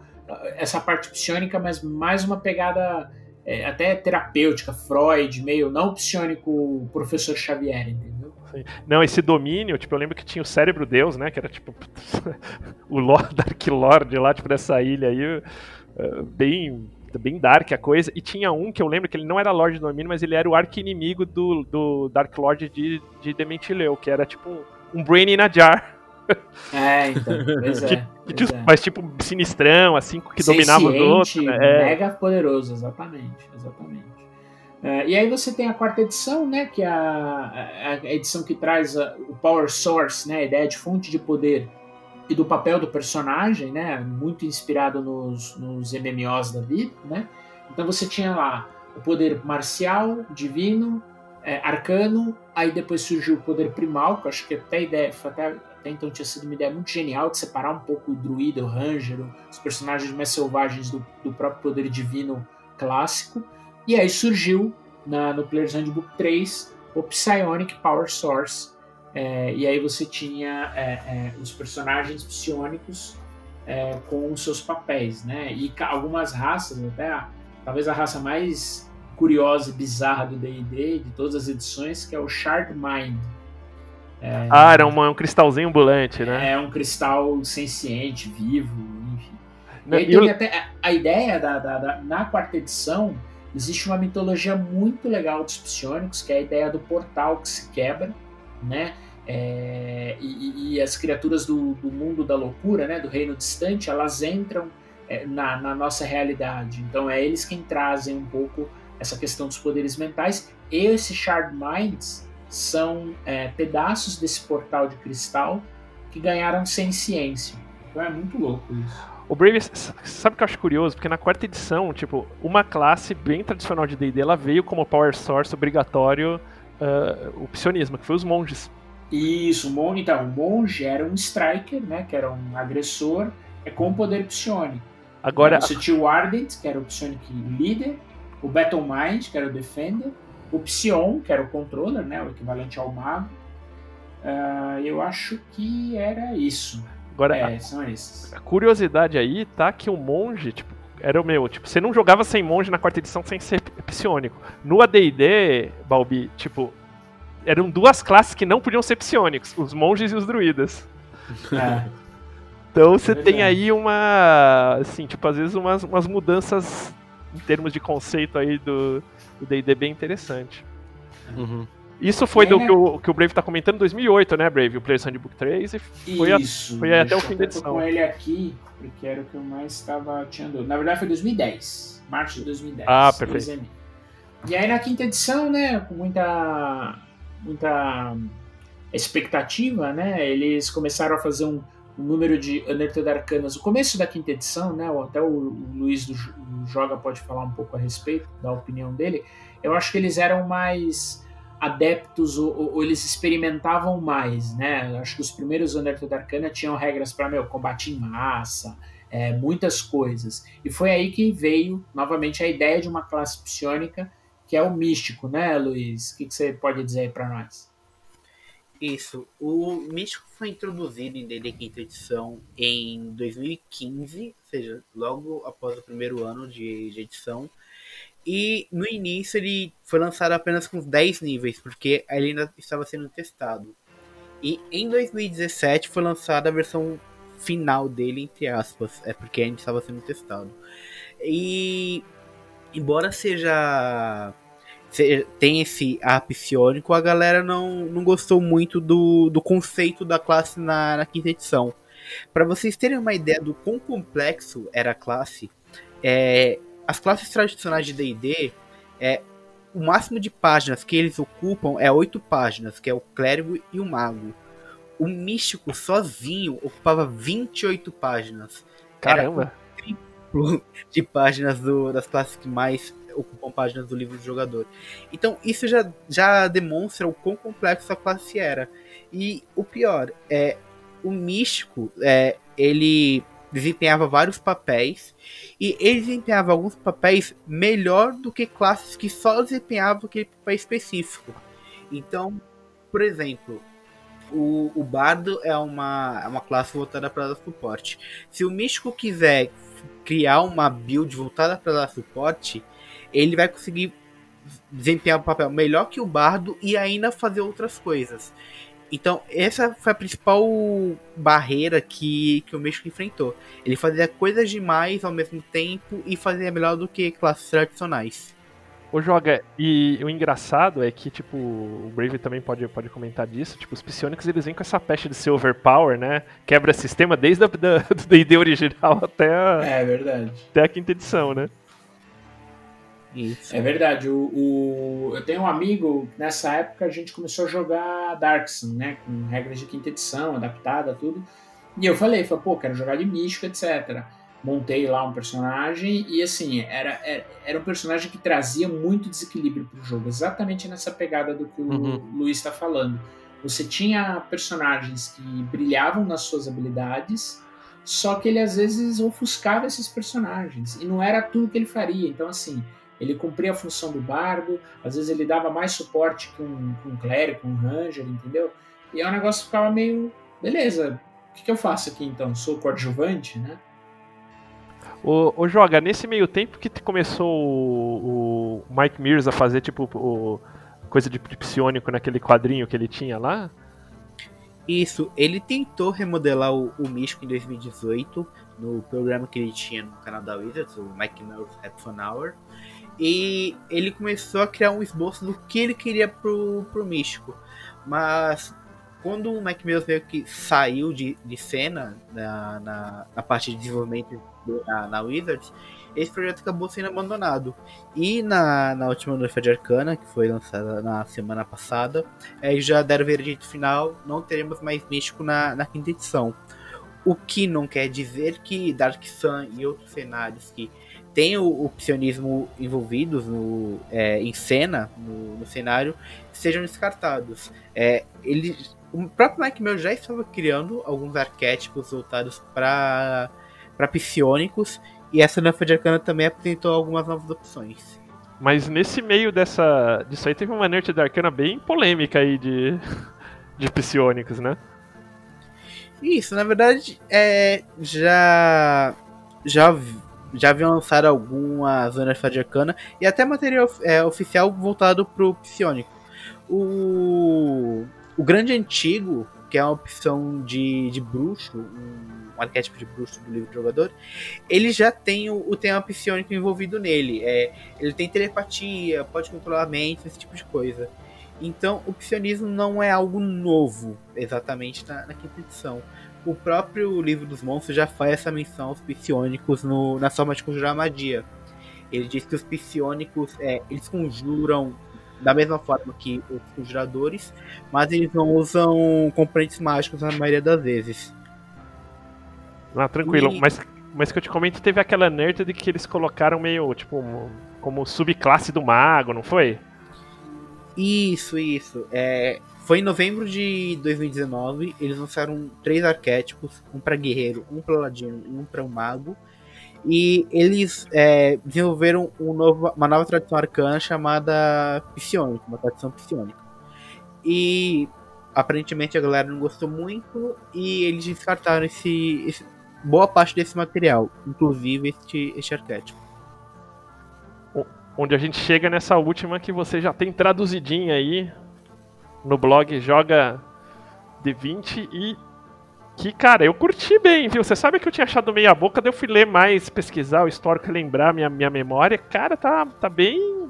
essa parte psionica, mas mais uma pegada é, até terapêutica, Freud, meio não psionico professor Xavier, entendeu? Não, esse domínio, tipo, eu lembro que tinha o cérebro Deus, né? Que era tipo [laughs] o Lord, [laughs] Dark Lord lá, tipo, dessa ilha aí, uh, bem, bem dark a coisa. E tinha um que eu lembro que ele não era Lord do domínio, mas ele era o arqui-inimigo do, do Dark Lord de, de Dementileu, que era tipo um, um Brain in a Jar. [laughs] É, então, pois é. Pois é. Mas tipo, sinistrão, assim, que dominava os outros. Né? É. Mega poderoso, exatamente, exatamente. É, e aí você tem a quarta edição, né, que é a, a edição que traz a, o Power Source, né, a ideia de fonte de poder e do papel do personagem, né, muito inspirado nos, nos MMOs da vida, né. Então você tinha lá o poder marcial, divino, é, arcano, aí depois surgiu o poder primal, que eu acho que até a ideia, até até então tinha sido uma ideia muito genial de separar um pouco o druida, o ranger, os personagens mais selvagens do, do próprio poder divino clássico. E aí surgiu na, no Player's Handbook 3 o Psionic Power Source. É, e aí você tinha é, é, os personagens psionicos é, com os seus papéis, né? E algumas raças, até talvez a raça mais curiosa e bizarra do D&D de todas as edições, que é o Shard Mind é, ah, era um, um cristalzinho ambulante, né? É um cristal senciente, vivo, enfim. E até a ideia da, da, da, na quarta edição existe uma mitologia muito legal dos psionicos, que é a ideia do portal que se quebra, né? É, e, e, as criaturas do, do, mundo da loucura, né, do reino distante, elas entram é, na, na, nossa realidade. Então é eles quem trazem um pouco essa questão dos poderes mentais. E esse Shard Minds são é, pedaços desse portal de cristal que ganharam ciência. Então é muito louco isso. O Brave, sabe o que eu acho curioso? Porque na quarta edição, tipo, uma classe bem tradicional de D&D, ela veio como power source obrigatório uh, o psionismo, que foi os monges. Isso, o monge, então, o monge era um striker, né, que era um agressor, é com poder psionico. Agora, você tinha o Ardent, que era o psionic leader, o Battle Mind, que era o defender, o Psion, que era o controller, né, o equivalente ao mago. Uh, eu acho que era isso. Agora, é, são esses. A curiosidade aí tá que o monge, tipo, era o meu, tipo, você não jogava sem monge na quarta edição sem ser psionico. No AD&D, Balbi, tipo, eram duas classes que não podiam ser psionicos, os monges e os druidas. [laughs] É. Então você é tem aí uma, assim, tipo, às vezes umas, umas mudanças em termos de conceito aí do, o D&D bem interessante. Uhum. Isso foi do que o, que o Brave tá comentando em 2008, né, Brave? O Player's Handbook 3 e foi, Isso, a, foi até o fim da edição. com ele aqui, porque era o que eu mais estava tirando. Na verdade foi 2010, março de 2010. Ah, perfeito. E aí na quinta edição, né, com muita muita expectativa, né, eles começaram a fazer um, um número de Unearthed Arcanas. O começo da quinta edição, né, até o, o Luiz do, Joga pode falar um pouco a respeito, da opinião dele. Eu acho que eles eram mais adeptos ou, ou, eles experimentavam mais, né? Acho que os primeiros Unearthed Arcana tinham regras para meu combate em massa, é, muitas coisas. E foi aí que veio novamente a ideia de uma classe psionica que é o místico, né, Luiz? O que, que você pode dizer para nós? Isso. O Místico foi introduzido em D&D Quinta Edição em 2015, ou seja, logo após o primeiro ano de, de, edição. E no início ele foi lançado apenas com 10 níveis, porque ele ainda estava sendo testado. E em 2017 foi lançada a versão final dele, entre aspas, é porque ainda estava sendo testado. E embora seja tem esse ar psionico, a galera não, não gostou muito do, do conceito da classe na, na quinta edição. Para vocês terem uma ideia do quão complexo era a classe, é, as classes tradicionais de D&D, é, o máximo de páginas que eles ocupam é oito páginas, que é o clérigo e o mago. O místico sozinho ocupava 28 páginas. Caramba! Era triplo de páginas do, das classes que mais ocupam páginas do livro do jogador. Então isso já, já demonstra o quão complexo a classe era. E o pior é o místico, é, ele desempenhava vários papéis e ele desempenhava alguns papéis melhor do que classes que só desempenhavam aquele papel específico. Então, por exemplo, o, o bardo é uma, é uma classe voltada para dar suporte. Se o místico quiser criar uma build voltada para dar suporte, ele vai conseguir desempenhar um papel melhor que o bardo e ainda fazer outras coisas. Então, essa foi a principal barreira que, que o México enfrentou. Ele fazia coisas demais ao mesmo tempo e fazia melhor do que classes tradicionais. O Joga, e o engraçado é que, tipo, o Brave também pode, pode comentar disso, tipo, os Psionics eles vêm com essa peste de ser overpower, né? Quebra sistema desde a, da, [laughs] do D&D original até a, É verdade. até a quinta edição, né? Isso. É verdade. O, o- eu tenho um amigo, nessa época a gente começou a jogar Darkson, né? Com regras de quinta edição, adaptada, tudo. E eu falei, falei, pô, quero jogar de místico, etc. Montei lá um personagem e assim, era, era, era um personagem que trazia muito desequilíbrio pro jogo, exatamente nessa pegada do que o Uhum. Luiz está falando. Você tinha personagens que brilhavam nas suas habilidades, só que ele às vezes ofuscava esses personagens. E não era tudo que ele faria. Então, assim, ele cumpria a função do bardo, às vezes ele dava mais suporte que um, que um clérigo, um ranger, entendeu? E aí o negócio ficava meio. Beleza, o que, que eu faço aqui então? Sou coadjuvante, né? O, o Joga, nesse meio tempo que começou o, o Mike Mears a fazer, tipo, o, coisa de, psionico naquele quadrinho que ele tinha lá, Isso, ele tentou remodelar o, o Místico em 2018, no programa que ele tinha no canal da Wizards, o Mike Mills Headphone Hour. E ele começou a criar um esboço do que ele queria pro, pro Místico. Mas quando o Mike Mills meio que saiu de, de cena na, na, na parte de desenvolvimento na, na Wizards, esse projeto acabou sendo abandonado. E na, na última Noiva de Arcana, que foi lançada na semana passada, é, já deram o veredito final, não teremos mais místico na, na quinta edição. O que não quer dizer que Dark Sun e outros cenários que têm o, o psionismo envolvidos no, é, em cena, no, no cenário, sejam descartados. É, ele, o próprio Mike Mill já estava criando alguns arquétipos voltados para psionicos, e essa Nufa de Arcana também apresentou algumas novas opções. mas nesse meio dessa, disso aí teve uma Nerd da Arcana bem polêmica aí de, [laughs] de psionicos, né? Isso, na verdade, é, já já já haviam lançado algumas zonas de arcana e até material é, oficial voltado pro psionico. O o grande antigo, que é uma opção de, de bruxo, um, um arquétipo de bruxo do livro do jogador, ele já tem o, o tema psionico envolvido nele. É, ele tem telepatia, pode controlar a mente, esse tipo de coisa. Então, o psionismo não é algo novo, exatamente na, na quinta edição. O próprio livro dos monstros já faz essa menção aos psionicos no, na forma de conjurar magia. Ele diz que os psionicos, é, eles conjuram da mesma forma que os conjuradores, mas eles não usam componentes mágicos na maioria das vezes. Ah, tranquilo. E- Mas, mas que eu te comento, teve aquela nerd de que eles colocaram meio, tipo, como subclasse do mago, não foi? Isso, isso. É, foi em novembro de 2019. Eles lançaram três arquétipos: um para guerreiro, um para ladino e um para um mago. E eles é, desenvolveram um novo- uma nova tradição arcana chamada Psionic, uma tradição psionica. E aparentemente a galera não gostou muito e eles descartaram esse, esse- boa parte desse material, inclusive este, este arquétipo. Onde a gente chega nessa última que você já tem traduzidinha aí no blog Joga D20 e que, cara, eu curti bem, viu? Você sabe que eu tinha achado meia boca, daí eu fui ler mais, pesquisar o histórico, lembrar minha, minha memória. Cara, tá, tá bem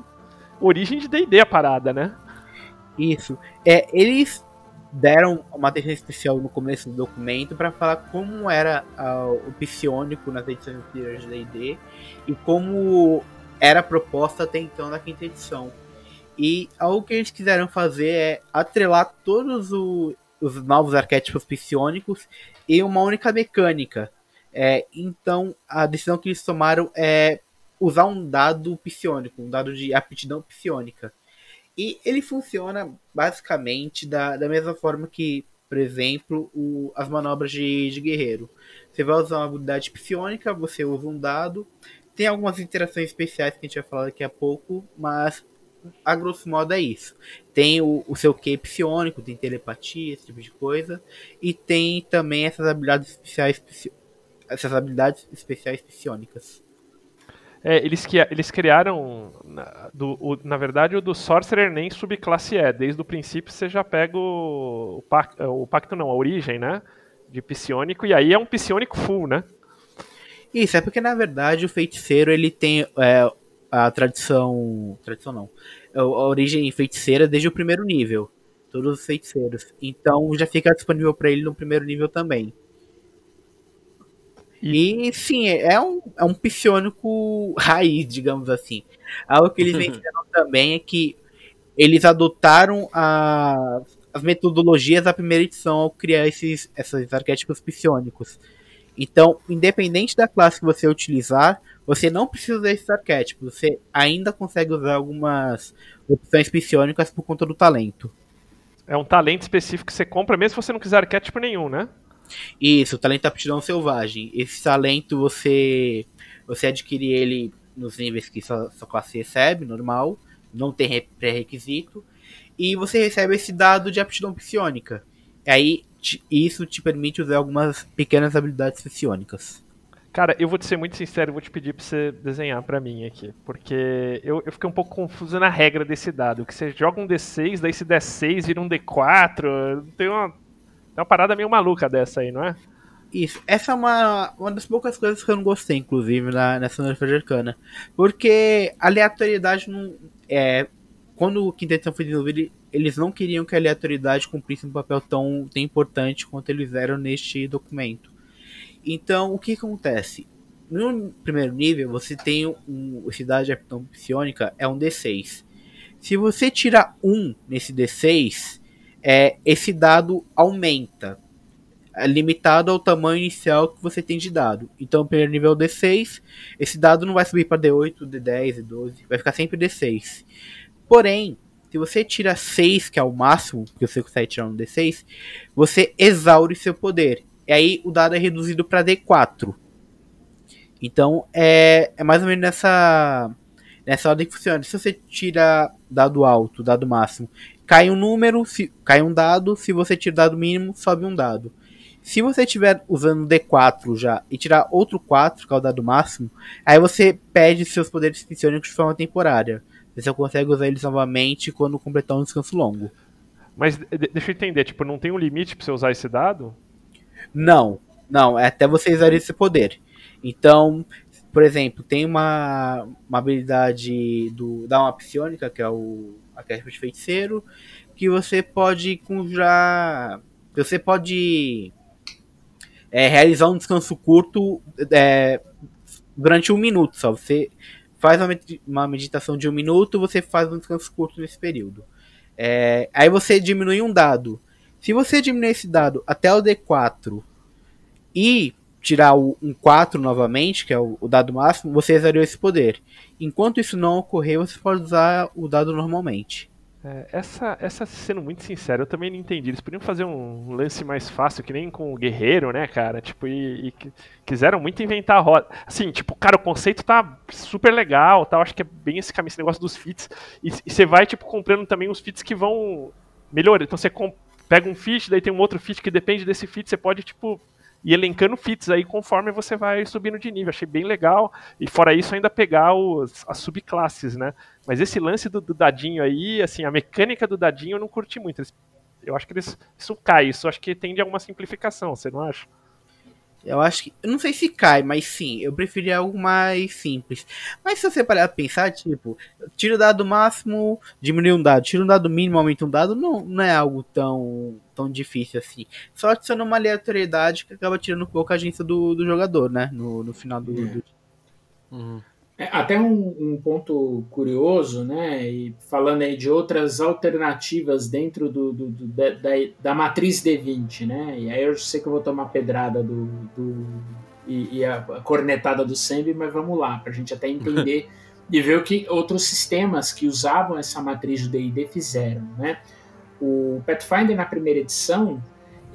origem de D&D a parada, né? Isso. É, eles deram uma atenção especial no começo do documento para falar como era ah, o psionico nas edições anteriores de D&D e como era proposta até então na quinta edição. E algo que eles quiseram fazer é atrelar todos o- os novos arquétipos psionicos em uma única mecânica. É, então, a decisão que eles tomaram é usar um dado psionico, um dado de aptidão psionica. E ele funciona basicamente da, da mesma forma que, por exemplo, o, as manobras de, de guerreiro. Você vai usar uma habilidade psionica, você usa um dado. Tem algumas interações especiais que a gente vai falar daqui a pouco, mas a grosso modo é isso. Tem o, o seu Q psionico, tem telepatia, esse tipo de coisa. E tem também essas habilidades especiais, essas habilidades especiais psionicas. É, eles, eles criaram, na, do, o, na verdade, o do Sorcerer nem subclasse é. Desde o princípio você já pega o, o, pacto, o pacto, não, a origem, né? De psionico, e aí é um psionico full, né? Isso, é porque na verdade o feiticeiro ele tem é, a tradição. Tradição não. É a origem feiticeira desde o primeiro nível. Todos os feiticeiros. Então já fica disponível para ele no primeiro nível também. E sim, é um, é um psionico [laughs] raiz, digamos assim. Algo que eles [laughs] mencionam também é que eles adotaram a, as metodologias da primeira edição ao criar esses, esses arquétipos psionicos. Então, independente da classe que você utilizar, você não precisa usar esses arquétipos. Você ainda consegue usar algumas opções psionicas por conta do talento. É um talento específico que você compra mesmo se você não quiser arquétipo nenhum, né? Isso, o talento aptidão selvagem. Esse talento você você adquire ele nos níveis que sua, sua classe recebe, normal, não tem pré-requisito, e você recebe esse dado de aptidão psionica. E aí isso te permite usar algumas pequenas habilidades psionicas. Cara, eu vou te ser muito sincero, vou te pedir pra você desenhar para mim aqui. Porque eu, eu fiquei um pouco confuso na regra desse dado. Que você joga um D6, daí esse D6 vira um D4. Tem uma, tem uma parada meio maluca dessa aí, não é? Isso. Essa é uma, uma das poucas coisas que eu não gostei, inclusive, na, nessa Nerfa Arcana. Porque aleatoriedade não. É, quando o Quinta Edição foi desenvolvido, eles não queriam que a aleatoriedade cumprisse um papel tão, tão importante quanto eles eram neste documento. Então, o que acontece? No primeiro nível, você tem um, dado de psionica, é um D6. Se você tirar um nesse D6, é, esse dado aumenta. É limitado ao tamanho inicial que você tem de dado. Então, o primeiro nível é D6. Esse dado não vai subir para D8, D10, D12. Vai ficar sempre D6. Porém, se você tira 6, que é o máximo que você consegue tirar um D6, você exaure seu poder. E aí o dado é reduzido para D4. Então é, é mais ou menos nessa, nessa ordem que funciona. Se você tira dado alto, dado máximo, cai um número, se, cai um dado. Se você tira dado mínimo, sobe um dado. Se você estiver usando D4 já e tirar outro 4, que é o dado máximo, aí você perde seus poderes psionicos de forma temporária. Você consegue usar eles novamente quando completar um descanso longo. Mas deixa eu entender, tipo, não tem um limite para você usar esse dado? Não, não, é até você usar esse poder. Então, por exemplo, tem uma, uma habilidade do, da uma psionica, que é o arquétipo de feiticeiro, que você pode conjurar. Você pode é, realizar um descanso curto é, durante um minuto só. Você faz uma meditação de um minuto, você faz um descanso curto nesse período. É, aí você diminui um dado. Se você diminuir esse dado até o D4 e tirar o, um 4 novamente, que é o, o dado máximo, você exauriu esse poder. Enquanto isso não ocorrer, você pode usar o dado normalmente. É, essa, essa, sendo muito sincero, eu também não entendi. Eles podiam fazer um lance mais fácil, que nem com o Guerreiro, né, cara? Tipo, e, e quiseram muito inventar a roda. Assim, tipo, cara, o conceito tá super legal, tá? Eu acho que é bem esse caminho, esse negócio dos fits. E, você vai, tipo, comprando também uns fits que vão melhorar. Então você pega um fit, daí tem um outro fit que depende desse fit, você pode, tipo, ir elencando fits aí conforme você vai subindo de nível. Achei bem legal. E fora isso, ainda pegar os, as subclasses, né? Mas esse lance do, do, dadinho aí, assim, a mecânica do dadinho eu não curti muito. eu acho que eles, isso cai, isso acho que tende a alguma simplificação, você não acha? Eu acho que. Eu não sei se cai, mas sim, eu preferia algo mais simples. Mas se você parar pra pensar, tipo, tira o dado máximo, diminui um dado, tira um dado mínimo, aumenta um dado, não, não é algo tão, tão difícil assim. Só adiciona uma aleatoriedade que acaba tirando um pouco a agência do, do jogador, né? No, no final do. É. do... Uhum. É, até um, um, ponto curioso, né? E falando aí de outras alternativas dentro do, do, do da, da, matriz D20, né? E aí eu sei que eu vou tomar pedrada do, do, e, e a, a cornetada do Sembi, mas vamos lá, para a gente até entender [laughs] e ver o que outros sistemas que usavam essa matriz do D&D fizeram, né? O Pathfinder na primeira edição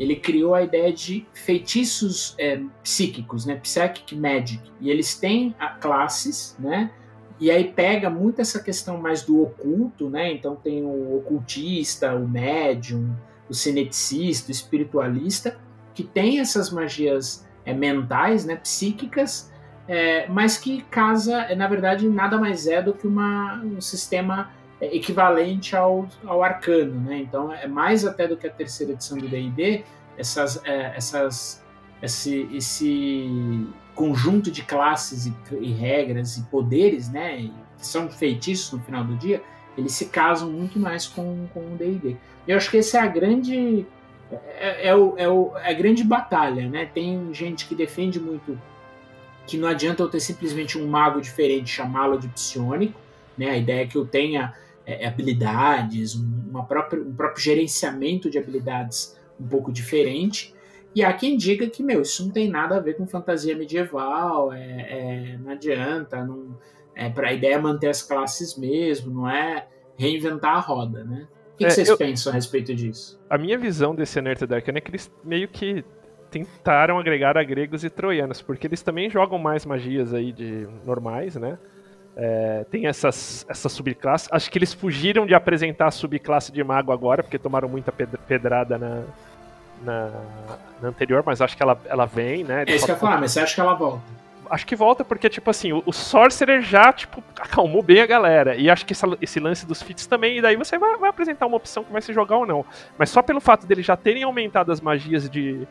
ele criou a ideia de feitiços é, psíquicos, né? Psychic Magic, e eles têm a, classes, né? E aí pega muito essa questão mais do oculto, né? Então tem o ocultista, o médium, o cineticista, o espiritualista, que tem essas magias é, mentais, né? Psíquicas, é, mas que casa, na verdade, nada mais é do que uma, um sistema é, equivalente ao, ao arcano, né? Então é mais até do que a terceira edição do D&D, essas, é, essas, esse, esse conjunto de classes e, e, regras e poderes, né? Que são feitiços no final do dia, eles se casam muito mais com, com o D&D. Eu acho que essa é a grande é, é, o, é, o, é a grande batalha, né? Tem gente que defende muito que não adianta eu ter simplesmente um mago diferente chamá-lo de psionico, né? A ideia é que eu tenha é, habilidades, uma própria, um próprio gerenciamento de habilidades um pouco diferente. E há quem diga que, meu, isso não tem nada a ver com fantasia medieval, é, é não adianta, não, é para a ideia manter as classes mesmo, não é reinventar a roda, né? O que, é, que vocês eu, pensam a respeito disso? A minha visão desse Unearthed Arcana é que eles meio que tentaram agregar a gregos e troianos, porque eles também jogam mais magias aí de normais, né? É, tem essas, essas subclasses. Acho que eles fugiram de apresentar a subclasse de mago agora, porque tomaram muita pedrada na, na, na anterior, mas acho que ela, ela vem, né? É isso que eu ia falar, mas você acha que ela volta? Acho que volta porque, tipo assim, o, o Sorcerer já, tipo, acalmou bem a galera. E acho que essa, esse lance dos feats também, e daí você vai, vai, apresentar uma opção que vai se jogar ou não. Mas só pelo fato deles já terem aumentado as magias de,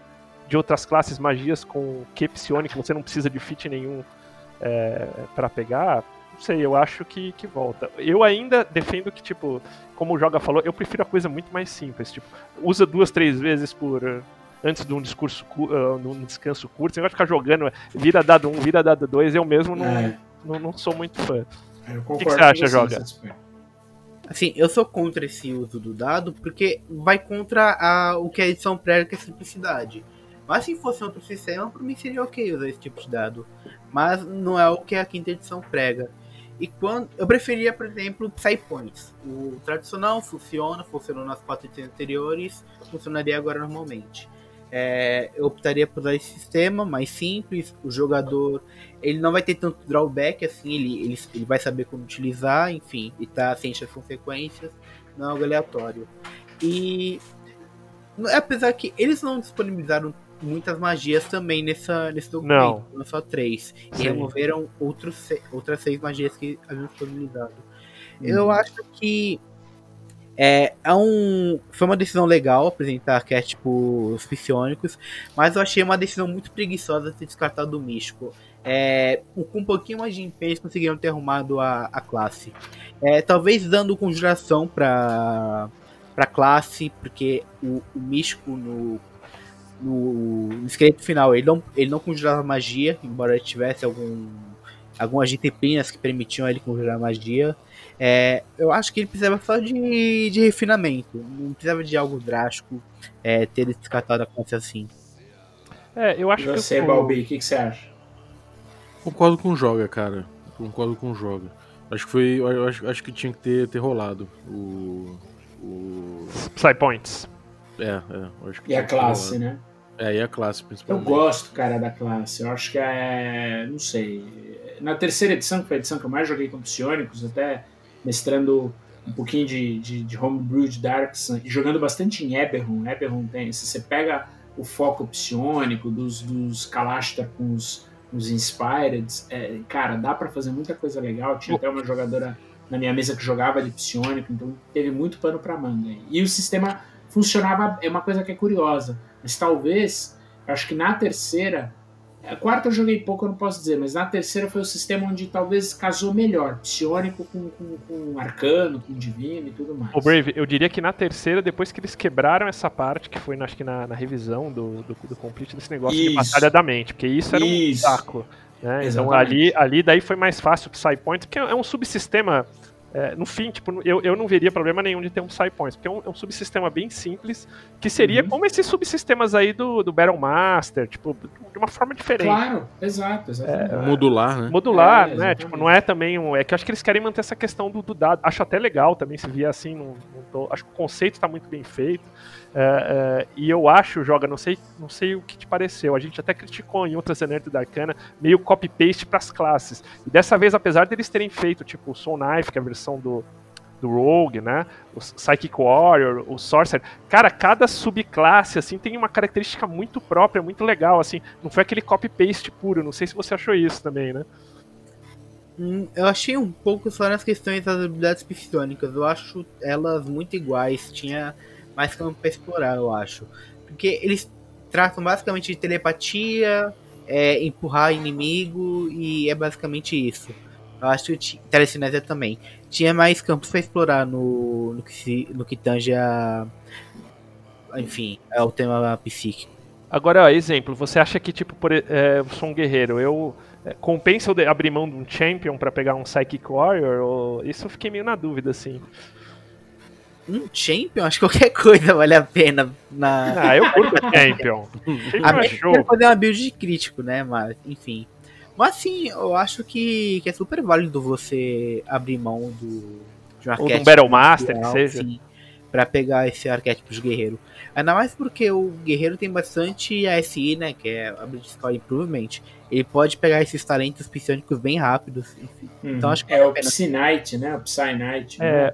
de outras classes, magias com que psionic, você não precisa de feat nenhum é, para pegar, sei, eu acho que, que volta. Eu ainda defendo que, tipo, como o Joga falou, eu prefiro a coisa muito mais simples. Tipo, usa duas, três vezes por. Antes de um discurso uh, um descanso curto, você vai ficar jogando vira dado um, vira dado dois, eu mesmo não, é. não, não, sou muito fã. o que, que, você acha, Joga? Assim, eu sou contra esse uso do dado porque vai contra a, o que a edição prega, que é simplicidade. Mas se fosse outro sistema, para mim seria ok usar esse tipo de dado. Mas não é o que a quinta edição prega. E quando eu preferia, por exemplo, Psypoints. O tradicional funciona, funcionou nas quatro edições anteriores, funcionaria agora normalmente. É, eu optaria por usar esse sistema mais simples. O jogador ele não vai ter tanto drawback assim, ele, ele, ele vai saber como utilizar, enfim, e tá ciente das consequências, não é algo aleatório. E apesar que eles não disponibilizaram muitas magias também nessa, nesse documento, não, não só três. E removeram outros, outras seis magias que haviam disponibilizado. Hum. Eu acho que é, é um, foi uma decisão legal apresentar arquétipos psionicos, mas eu achei uma decisão muito preguiçosa ter descartado o místico. É, com um pouquinho mais de empenho, eles conseguiram ter arrumado a, a classe. É, talvez dando conjuração para para classe, porque o, o místico no no, no esqueleto final ele não, ele não conjurava magia, embora ele tivesse algum, algumas disciplinas que permitiam ele conjurar magia. É, eu acho que ele precisava só de, de refinamento, não precisava de algo drástico, é, ter descartado a conta assim. É, eu acho você, que. Você, Balbi, o que, que, você acha? Concordo com o Joga, cara. Concordo com o Joga. Acho que foi. Acho, acho que tinha que ter, ter rolado o. o... Psypoints. É, é. Acho que e a classe, né? É, e a classe, principalmente. Eu gosto, cara, da classe. Eu acho que é. Não sei. Na terceira edição, que foi a edição que eu mais joguei com psionicos, até mestrando um pouquinho de, de, de homebrew de Dark Sun, e jogando bastante em Eberron. Eberron tem. Se você pega o foco psionico dos, dos Kalashtar com os, os Inspired, é, cara, dá para fazer muita coisa legal. Tinha até uma jogadora na minha mesa que jogava de psionico, então teve muito pano para manga. E o sistema funcionava, é uma coisa que é curiosa mas talvez, acho que na terceira, a quarta eu joguei pouco, eu não posso dizer, mas na terceira foi o sistema onde talvez casou melhor. Psionico com, com, com arcano, com divino e tudo mais. O Brave, eu diria que na terceira, depois que eles quebraram essa parte, que foi acho que na, na revisão do, do, do complete desse negócio isso. de batalha da mente, porque isso era isso. um saco. Né? Então ali, ali daí foi mais fácil o Psypoint, que é um subsistema é, no fim, tipo, eu, eu não veria problema nenhum de ter um Psy Points, porque é um, é um subsistema bem simples, que seria Uhum. como esses subsistemas aí do, do Battle Master, tipo, de uma forma diferente. Claro, exato, exatamente. Modular, né? Modular, É, né? Tipo, não é também um. É que eu acho que eles querem manter essa questão do, do dado. Acho até legal também se vier assim. Não, não tô- acho que o conceito tá muito bem feito. É, é, e eu acho, Joga, não sei, não sei o que te pareceu. A gente até criticou em outras Energy da Arcana meio copy-paste pras classes. E dessa vez, apesar deles terem feito, tipo, o Soul Knife, que é a versão do. Do Rogue, né? O Psychic Warrior, o Sorcerer. Cara, cada subclasse, assim, tem uma característica muito própria, muito legal, assim. Não foi aquele copy-paste puro. Não sei se você achou isso também, né? Hum, Eu achei um pouco só nas questões das habilidades psionicas. Eu acho elas muito iguais. Tinha mais campo pra explorar, eu acho. Porque eles tratam basicamente de telepatia, é, empurrar inimigo e é basicamente isso. Eu acho que telecinésia também. Tinha mais campos pra explorar no, no, que, se, no que tange a. Enfim, é o tema psíquico. Agora, ó, exemplo, você acha que, tipo, por, é, eu sou um guerreiro, eu. é, compensa eu abrir mão de um champion pra pegar um Psychic Warrior? Ou... Isso eu fiquei meio na dúvida, assim. Um champion, acho que qualquer [laughs] coisa vale a pena na. Ah, eu curto champion. [laughs] Champion A é minha show. quero fazer uma build de crítico, né? Mas, enfim. Mas sim, eu acho que, que é super válido você abrir mão do, de um Ou de um arquétipo Battle Master, que seja. sim, pra pegar esse arquétipo de guerreiro. Ainda mais porque o guerreiro tem bastante ASI, né? Que é Ability Score Improvement. Ele pode pegar esses talentos psionicos bem rápidos. Enfim. Uhum. Então acho que é vale o. Psy Knight, né? O Psy Knight. É, né?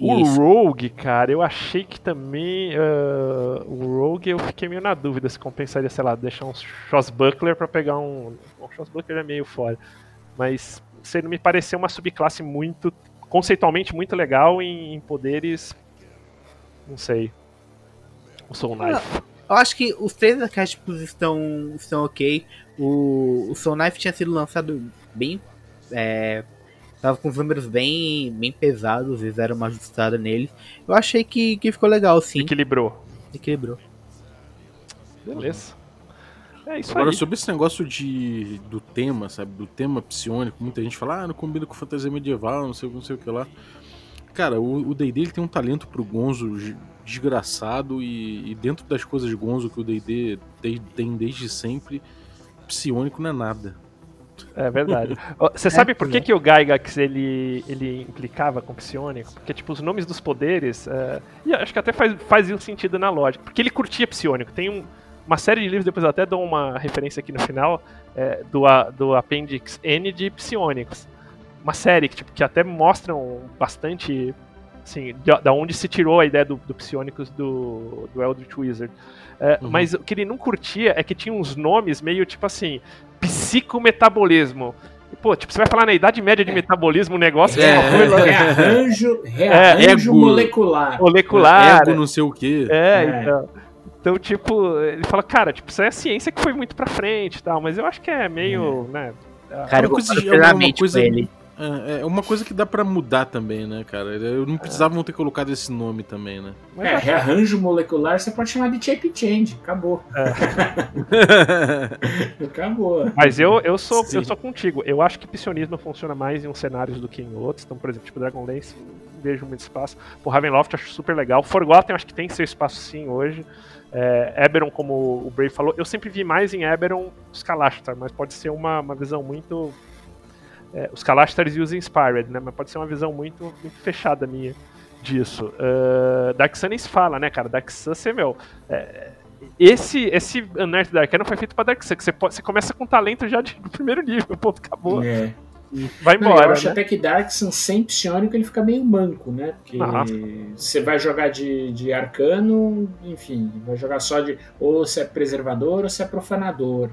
O Isso. Rogue, cara, eu achei que também. ah, o Rogue eu fiquei meio na dúvida se compensaria, sei lá, deixar um Shossbuckler pra pegar um. O Shossbuckler é meio fora. Mas não me pareceu uma subclasse muito. conceitualmente muito legal em, em poderes. Não sei. O Soul Knife. Eu acho que os três arquétipos estão, estão ok. O, o Soul Knife tinha sido lançado bem. É, tava com os números bem, bem pesados, eles deram uma ajustada neles. Eu achei que, que ficou legal, sim. Equilibrou. Equilibrou. Beleza. É isso Agora, aí. sobre esse negócio de, do tema, sabe? Do tema psiônico, muita gente fala, ah, não combina com fantasia medieval, não sei, não sei o que lá. Cara, o o D&D ele tem um talento pro Gonzo desgraçado e, e dentro das coisas Gonzo que o D&D tem, tem desde sempre, psiônico não é nada. É verdade. [laughs] Você sabe por que, que o Gygax ele, ele implicava com o psiônico? Porque, tipo, os nomes dos poderes. é, E acho que até faz, fazia sentido na lógica. Porque ele curtia psiônico. Tem um- uma série de livros, depois eu até dou uma referência aqui no final, é, do, a- do Appendix N de psiônicos. Uma série que, tipo, que até mostram bastante. Assim, de- da onde se tirou a ideia do, do psiônicos do, do Eldritch Wizard. É, Uhum. Mas o que ele não curtia é que tinha uns nomes meio tipo assim psicometabolismo. Pô, tipo, você vai falar na idade média de metabolismo, o negócio é, uma É. coisa Rearranjo, rearranjo ego. molecular. molecular. Ego não sei o quê. É, É. então. Então, tipo, ele fala, cara, tipo, isso é a ciência que foi muito pra frente e tal, mas eu acho que é meio, né? Cara, eu é uma plenamente coisa- ele. É, é uma coisa que dá pra mudar também, né, cara? Eu não precisavam ter colocado esse nome também, né? É, rearranjo molecular você pode chamar de shape change. Acabou. [laughs] Acabou. Mas eu, eu, sou, Sim. eu sou contigo. Eu acho que psionismo funciona mais em uns cenários do que em outros. Então, por exemplo, tipo Dragonlance, não vejo muito espaço. Por Ravenloft acho super legal. Forgotten acho que tem seu espaço sim hoje. É, Eberron, como o Brave falou, eu sempre vi mais em Eberron os Kalashtar, mas pode ser uma, uma visão muito. É, os Kalashtar e os Inspired, né? Mas pode ser uma visão muito, muito fechada minha disso. Uh, Dark Sun nem se fala, né, cara? Dark Sun, você, meu. é, esse, esse Unearthed Arcana foi feito pra Dark Sun, que você, pode- você começa com talento já de, do primeiro nível, [laughs] pô, acabou. É. Vai Não, embora. eu acho né? até que Darkson sem psiônico ele fica meio manco, né? Porque Nossa. você vai jogar de, de arcano, enfim, vai jogar só de. Ou se é preservador ou se é profanador.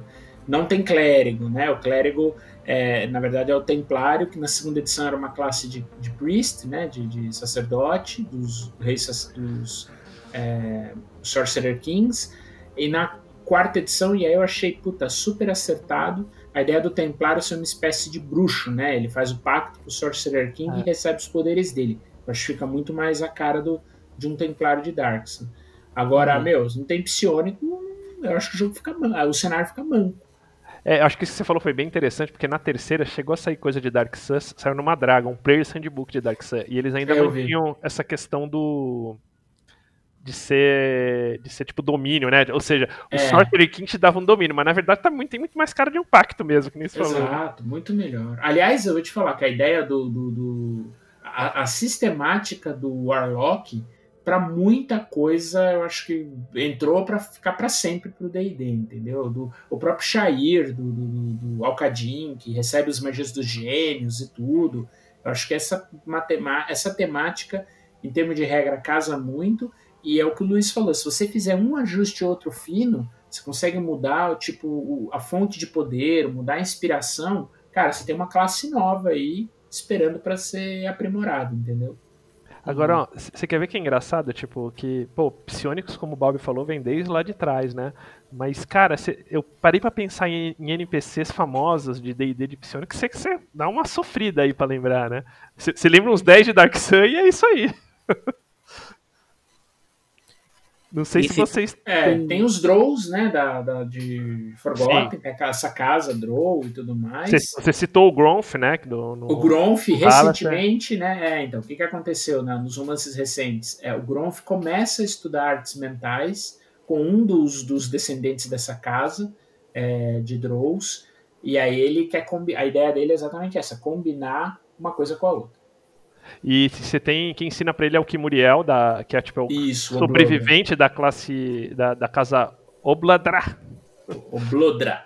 Não tem clérigo, né? O clérigo, é, na verdade, é o templário, que na segunda edição era uma classe de, de priest, né? De, de sacerdote, dos reis dos é, Sorcerer Kings. E na quarta edição, e aí eu achei, puta, super acertado a ideia do Templário ser uma espécie de bruxo, né? Ele faz o pacto com o Sorcerer King É. e recebe os poderes dele. Eu acho que fica muito mais a cara do, de um Templário de Darkson. Agora, Uhum. meu, não tem psiônico, eu acho que o jogo fica man- o cenário fica manco. É, acho que isso que você falou foi bem interessante, porque na terceira chegou a sair coisa de Dark Sun, saiu numa Dragon, um Player's Handbook de Dark Sun, e eles ainda eu não vi. tinham essa questão do de ser de ser tipo domínio, né? Ou seja, o É. Sorcery King te dava um domínio, mas na verdade tá muito, tem muito mais cara de um pacto mesmo, que nem você falou. Exato, muito melhor. Aliás, eu vou te falar que a ideia do. do, do- a, a sistemática do Warlock, para muita coisa, eu acho que entrou para ficar para sempre pro DD, entendeu? Do, o próprio Shair, do, do, do, Alcadim, que recebe os magias dos gênios e tudo. Eu acho que essa, matema essa temática, em termos de regra, casa muito. E é o que o Luiz falou: se você fizer um ajuste ou outro fino, você consegue mudar tipo a fonte de poder, mudar a inspiração. Cara, você tem uma classe nova aí esperando para ser aprimorado, entendeu? Agora, c- você quer ver que é engraçado? Tipo, que, pô, Psionicos, como o Bob falou, vem desde lá de trás, né? Mas, cara, cê- eu parei pra pensar em, em NPCs famosos de D&D de Psionicos, você, você dá uma sofrida aí pra lembrar, né? Você você lembra uns 10 de Dark Sun e é isso aí. [laughs] Não sei se Esse- vocês... É, tem os Drows, né, da, da- de Forgotten, que é essa casa Drow e tudo mais. Você, você citou o Gronf, né? Do, no- O Gronf, Valor, recentemente, né? É, então, o que, que aconteceu né, nos romances recentes? É, o Gronf começa a estudar artes mentais com um dos, dos descendentes dessa casa é, de Drows, e aí ele quer combi- a ideia dele é exatamente essa, combinar uma coisa com a outra. E você tem... Quem ensina pra ele é o Kimuriel, da, que é tipo o Isso, sobrevivente da classe... Da, da casa Obladra. Blodra. O Blodra.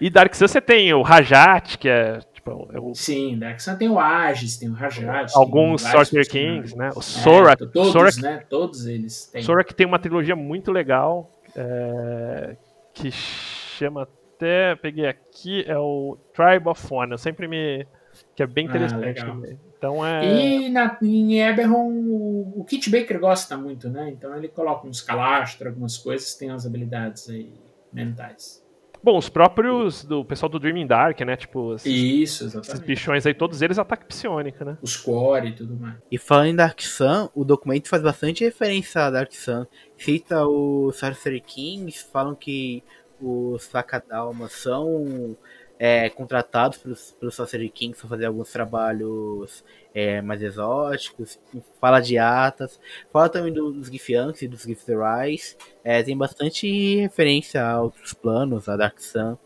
E Dark Sun você tem o Rajat, que é tipo, é o Sim, Dark Sun tem o Aegis, tem o Rajat. alguns Sorcerer. Kings, né? O É, Sora, todos, Sora, né? Todos eles têm. Sora que tem uma trilogia muito legal, é, que chama até, peguei aqui, é o Tribe of One, eu sempre me... que é bem Ah, interessante legal. Então é... E na, em Eberron, o, o Kit Baker gosta muito, né? Então ele coloca uns calastros, algumas coisas, tem as habilidades aí mentais. Bom, os próprios do pessoal do Dreaming Dark, né? Tipo, esses, Isso, esses bichões aí, todos eles ataque psionica, né? Os core e tudo mais. E falando em Dark Sun, o documento faz bastante referência a Dark Sun. Cita os Sorcery Kings, falam que os Fakadalmas são é, contratados pelos, pelos Sorcery Kings para fazer alguns trabalhos é, mais exóticos. Fala de Atas, fala também dos Githyanks e dos Githzerais. É, tem bastante referência a outros planos, a Dark Sun.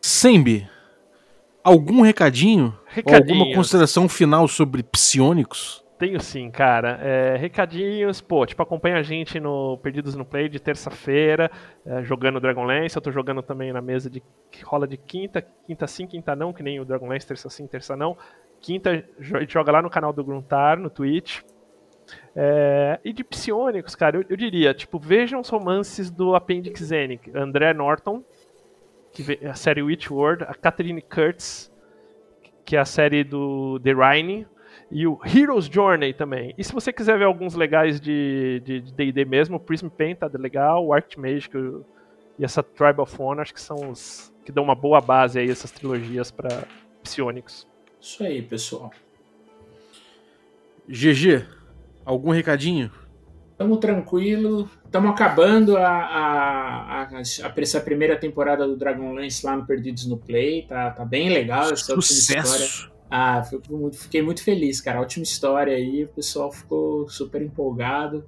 Sembi, algum recadinho? Ou alguma consideração final sobre psionicos? Tenho sim, cara. É, recadinhos, pô, tipo, acompanha a gente no Perdidos no Play de terça-feira, é, jogando Dragonlance. Eu tô jogando também na mesa de rola de quinta, quinta sim, quinta não, que nem o Dragonlance, terça sim, terça não. Quinta a gente joga lá no canal do Gruntar, no Twitch. É, e de psionicos, cara, eu, eu diria, tipo, vejam os romances do Appendix Zenic, André Norton, que vê- a série Witchworld, a Catherine Kurtz, que é a série do The Rhine, e o Hero's Journey também. E se você quiser ver alguns legais de de de D&D mesmo, o Prism Paint tá legal, o Archmage e essa Tribe of One, acho que são os que dão uma boa base aí, essas trilogias para psionicos. Isso aí, pessoal. GG, algum recadinho? Tamo tranquilo. Tamo acabando a, a, a, a- essa primeira temporada do Dragonlance lá no Perdidos no Play. Tá, tá bem legal essa última história. Ah, fico muito- fiquei muito feliz, cara. Ótima história aí, o pessoal ficou super empolgado.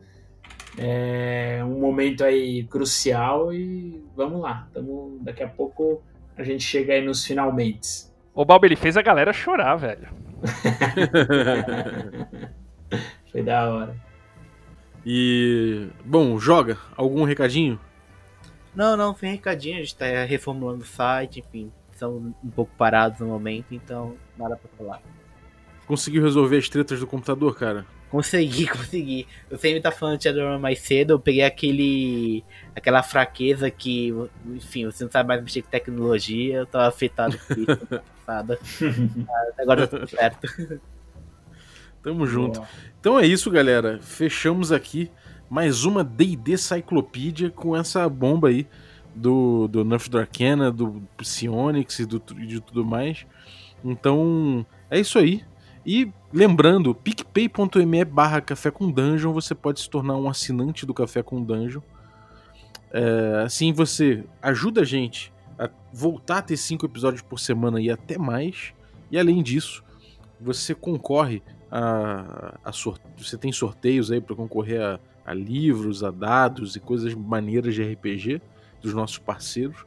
É um momento aí crucial e vamos lá. Tamo, daqui a pouco a gente chega aí nos finalmente. O Bob, ele fez a galera chorar, velho. [laughs] Foi da hora. e. Bom, joga, algum recadinho? Não, não, sem recadinho, a gente tá reformulando o site, enfim. Estamos um pouco parados no momento, então nada pra falar. Conseguiu resolver as tretas do computador, cara? Consegui, [laughs] consegui. Eu sempre tá falando de Shadowrun mais cedo, eu peguei aquele. aquela fraqueza que, enfim, você não sabe mais mexer com tecnologia, eu tava afetado por isso. passada. [laughs] Agora tá tudo certo. [laughs] Tamo junto. Boa. Então é isso, galera. Fechamos aqui mais uma D&D Cyclopedia com essa bomba aí do, do Nerf do Psionics e do, e de tudo mais. Então, é isso aí. E lembrando, picpay.me barra café com dungeon, você pode se tornar um assinante do Café com Dungeon. É, assim você ajuda a gente a voltar a ter cinco episódios por semana e até mais. E além disso, você concorre a, a você tem sorteios aí para concorrer a, a livros, a dados e coisas maneiras de RPG dos nossos parceiros.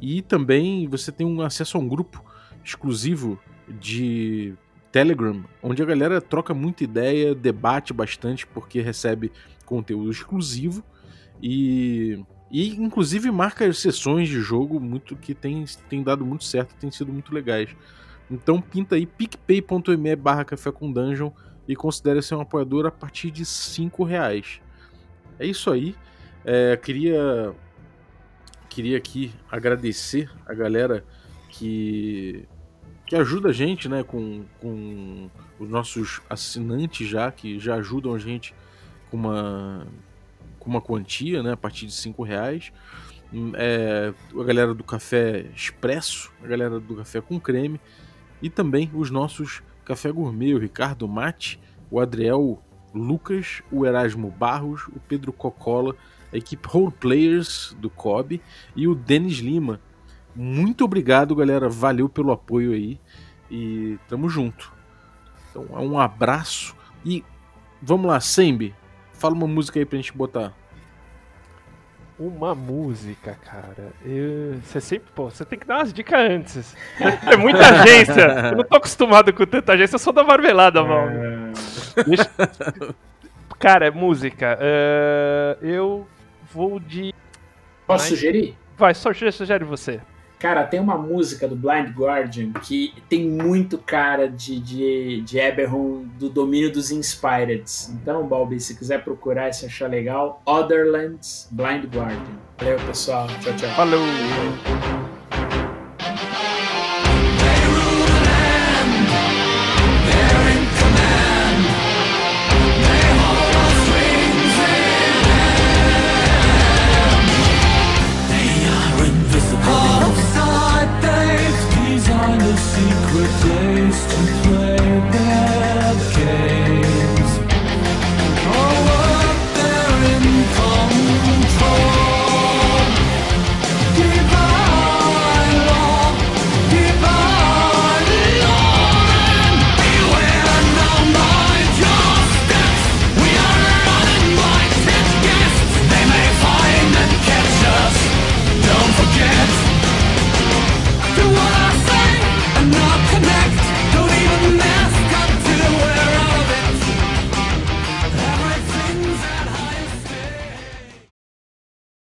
E também você tem um acesso a um grupo exclusivo de Telegram, onde a galera troca muita ideia, debate bastante, porque recebe conteúdo exclusivo e, e inclusive marca sessões de jogo muito que tem, tem dado muito certo, tem sido muito legais. Então pinta aí picpay.me barra café com dungeon e considere ser um apoiador a partir de 5 reais. É isso aí. É, queria queria aqui agradecer a galera que que ajuda a gente, né, com, com os nossos assinantes já, que já ajudam a gente com uma, com uma quantia, né, a partir de 5 reais. É, a galera do Café Expresso, a galera do Café com Creme e também os nossos Café Gourmet, o Ricardo Mate, o Adriel Lucas, o Erasmo Barros, o Pedro Cocola, a equipe Role Players do COB e o Denis Lima, muito obrigado, galera. Valeu pelo apoio aí. E tamo junto. Então, um abraço. E vamos lá, Sembi. Fala uma música aí pra gente botar. Uma música, cara. Eu... Você sempre, pô, você tem que dar umas dicas antes. É muita agência. Eu não tô acostumado com tanta agência, eu sou da marmelada, mano. Deixa... Cara, música. Uh, eu vou de. Posso sugerir? Vai, só sugere você. Cara, tem uma música do Blind Guardian que tem muito cara de, de, de Eberron do domínio dos Inspireds. Então, Balbi, se quiser procurar e se achar legal, Otherlands Blind Guardian. Valeu, pessoal. Tchau, tchau. Falou! system.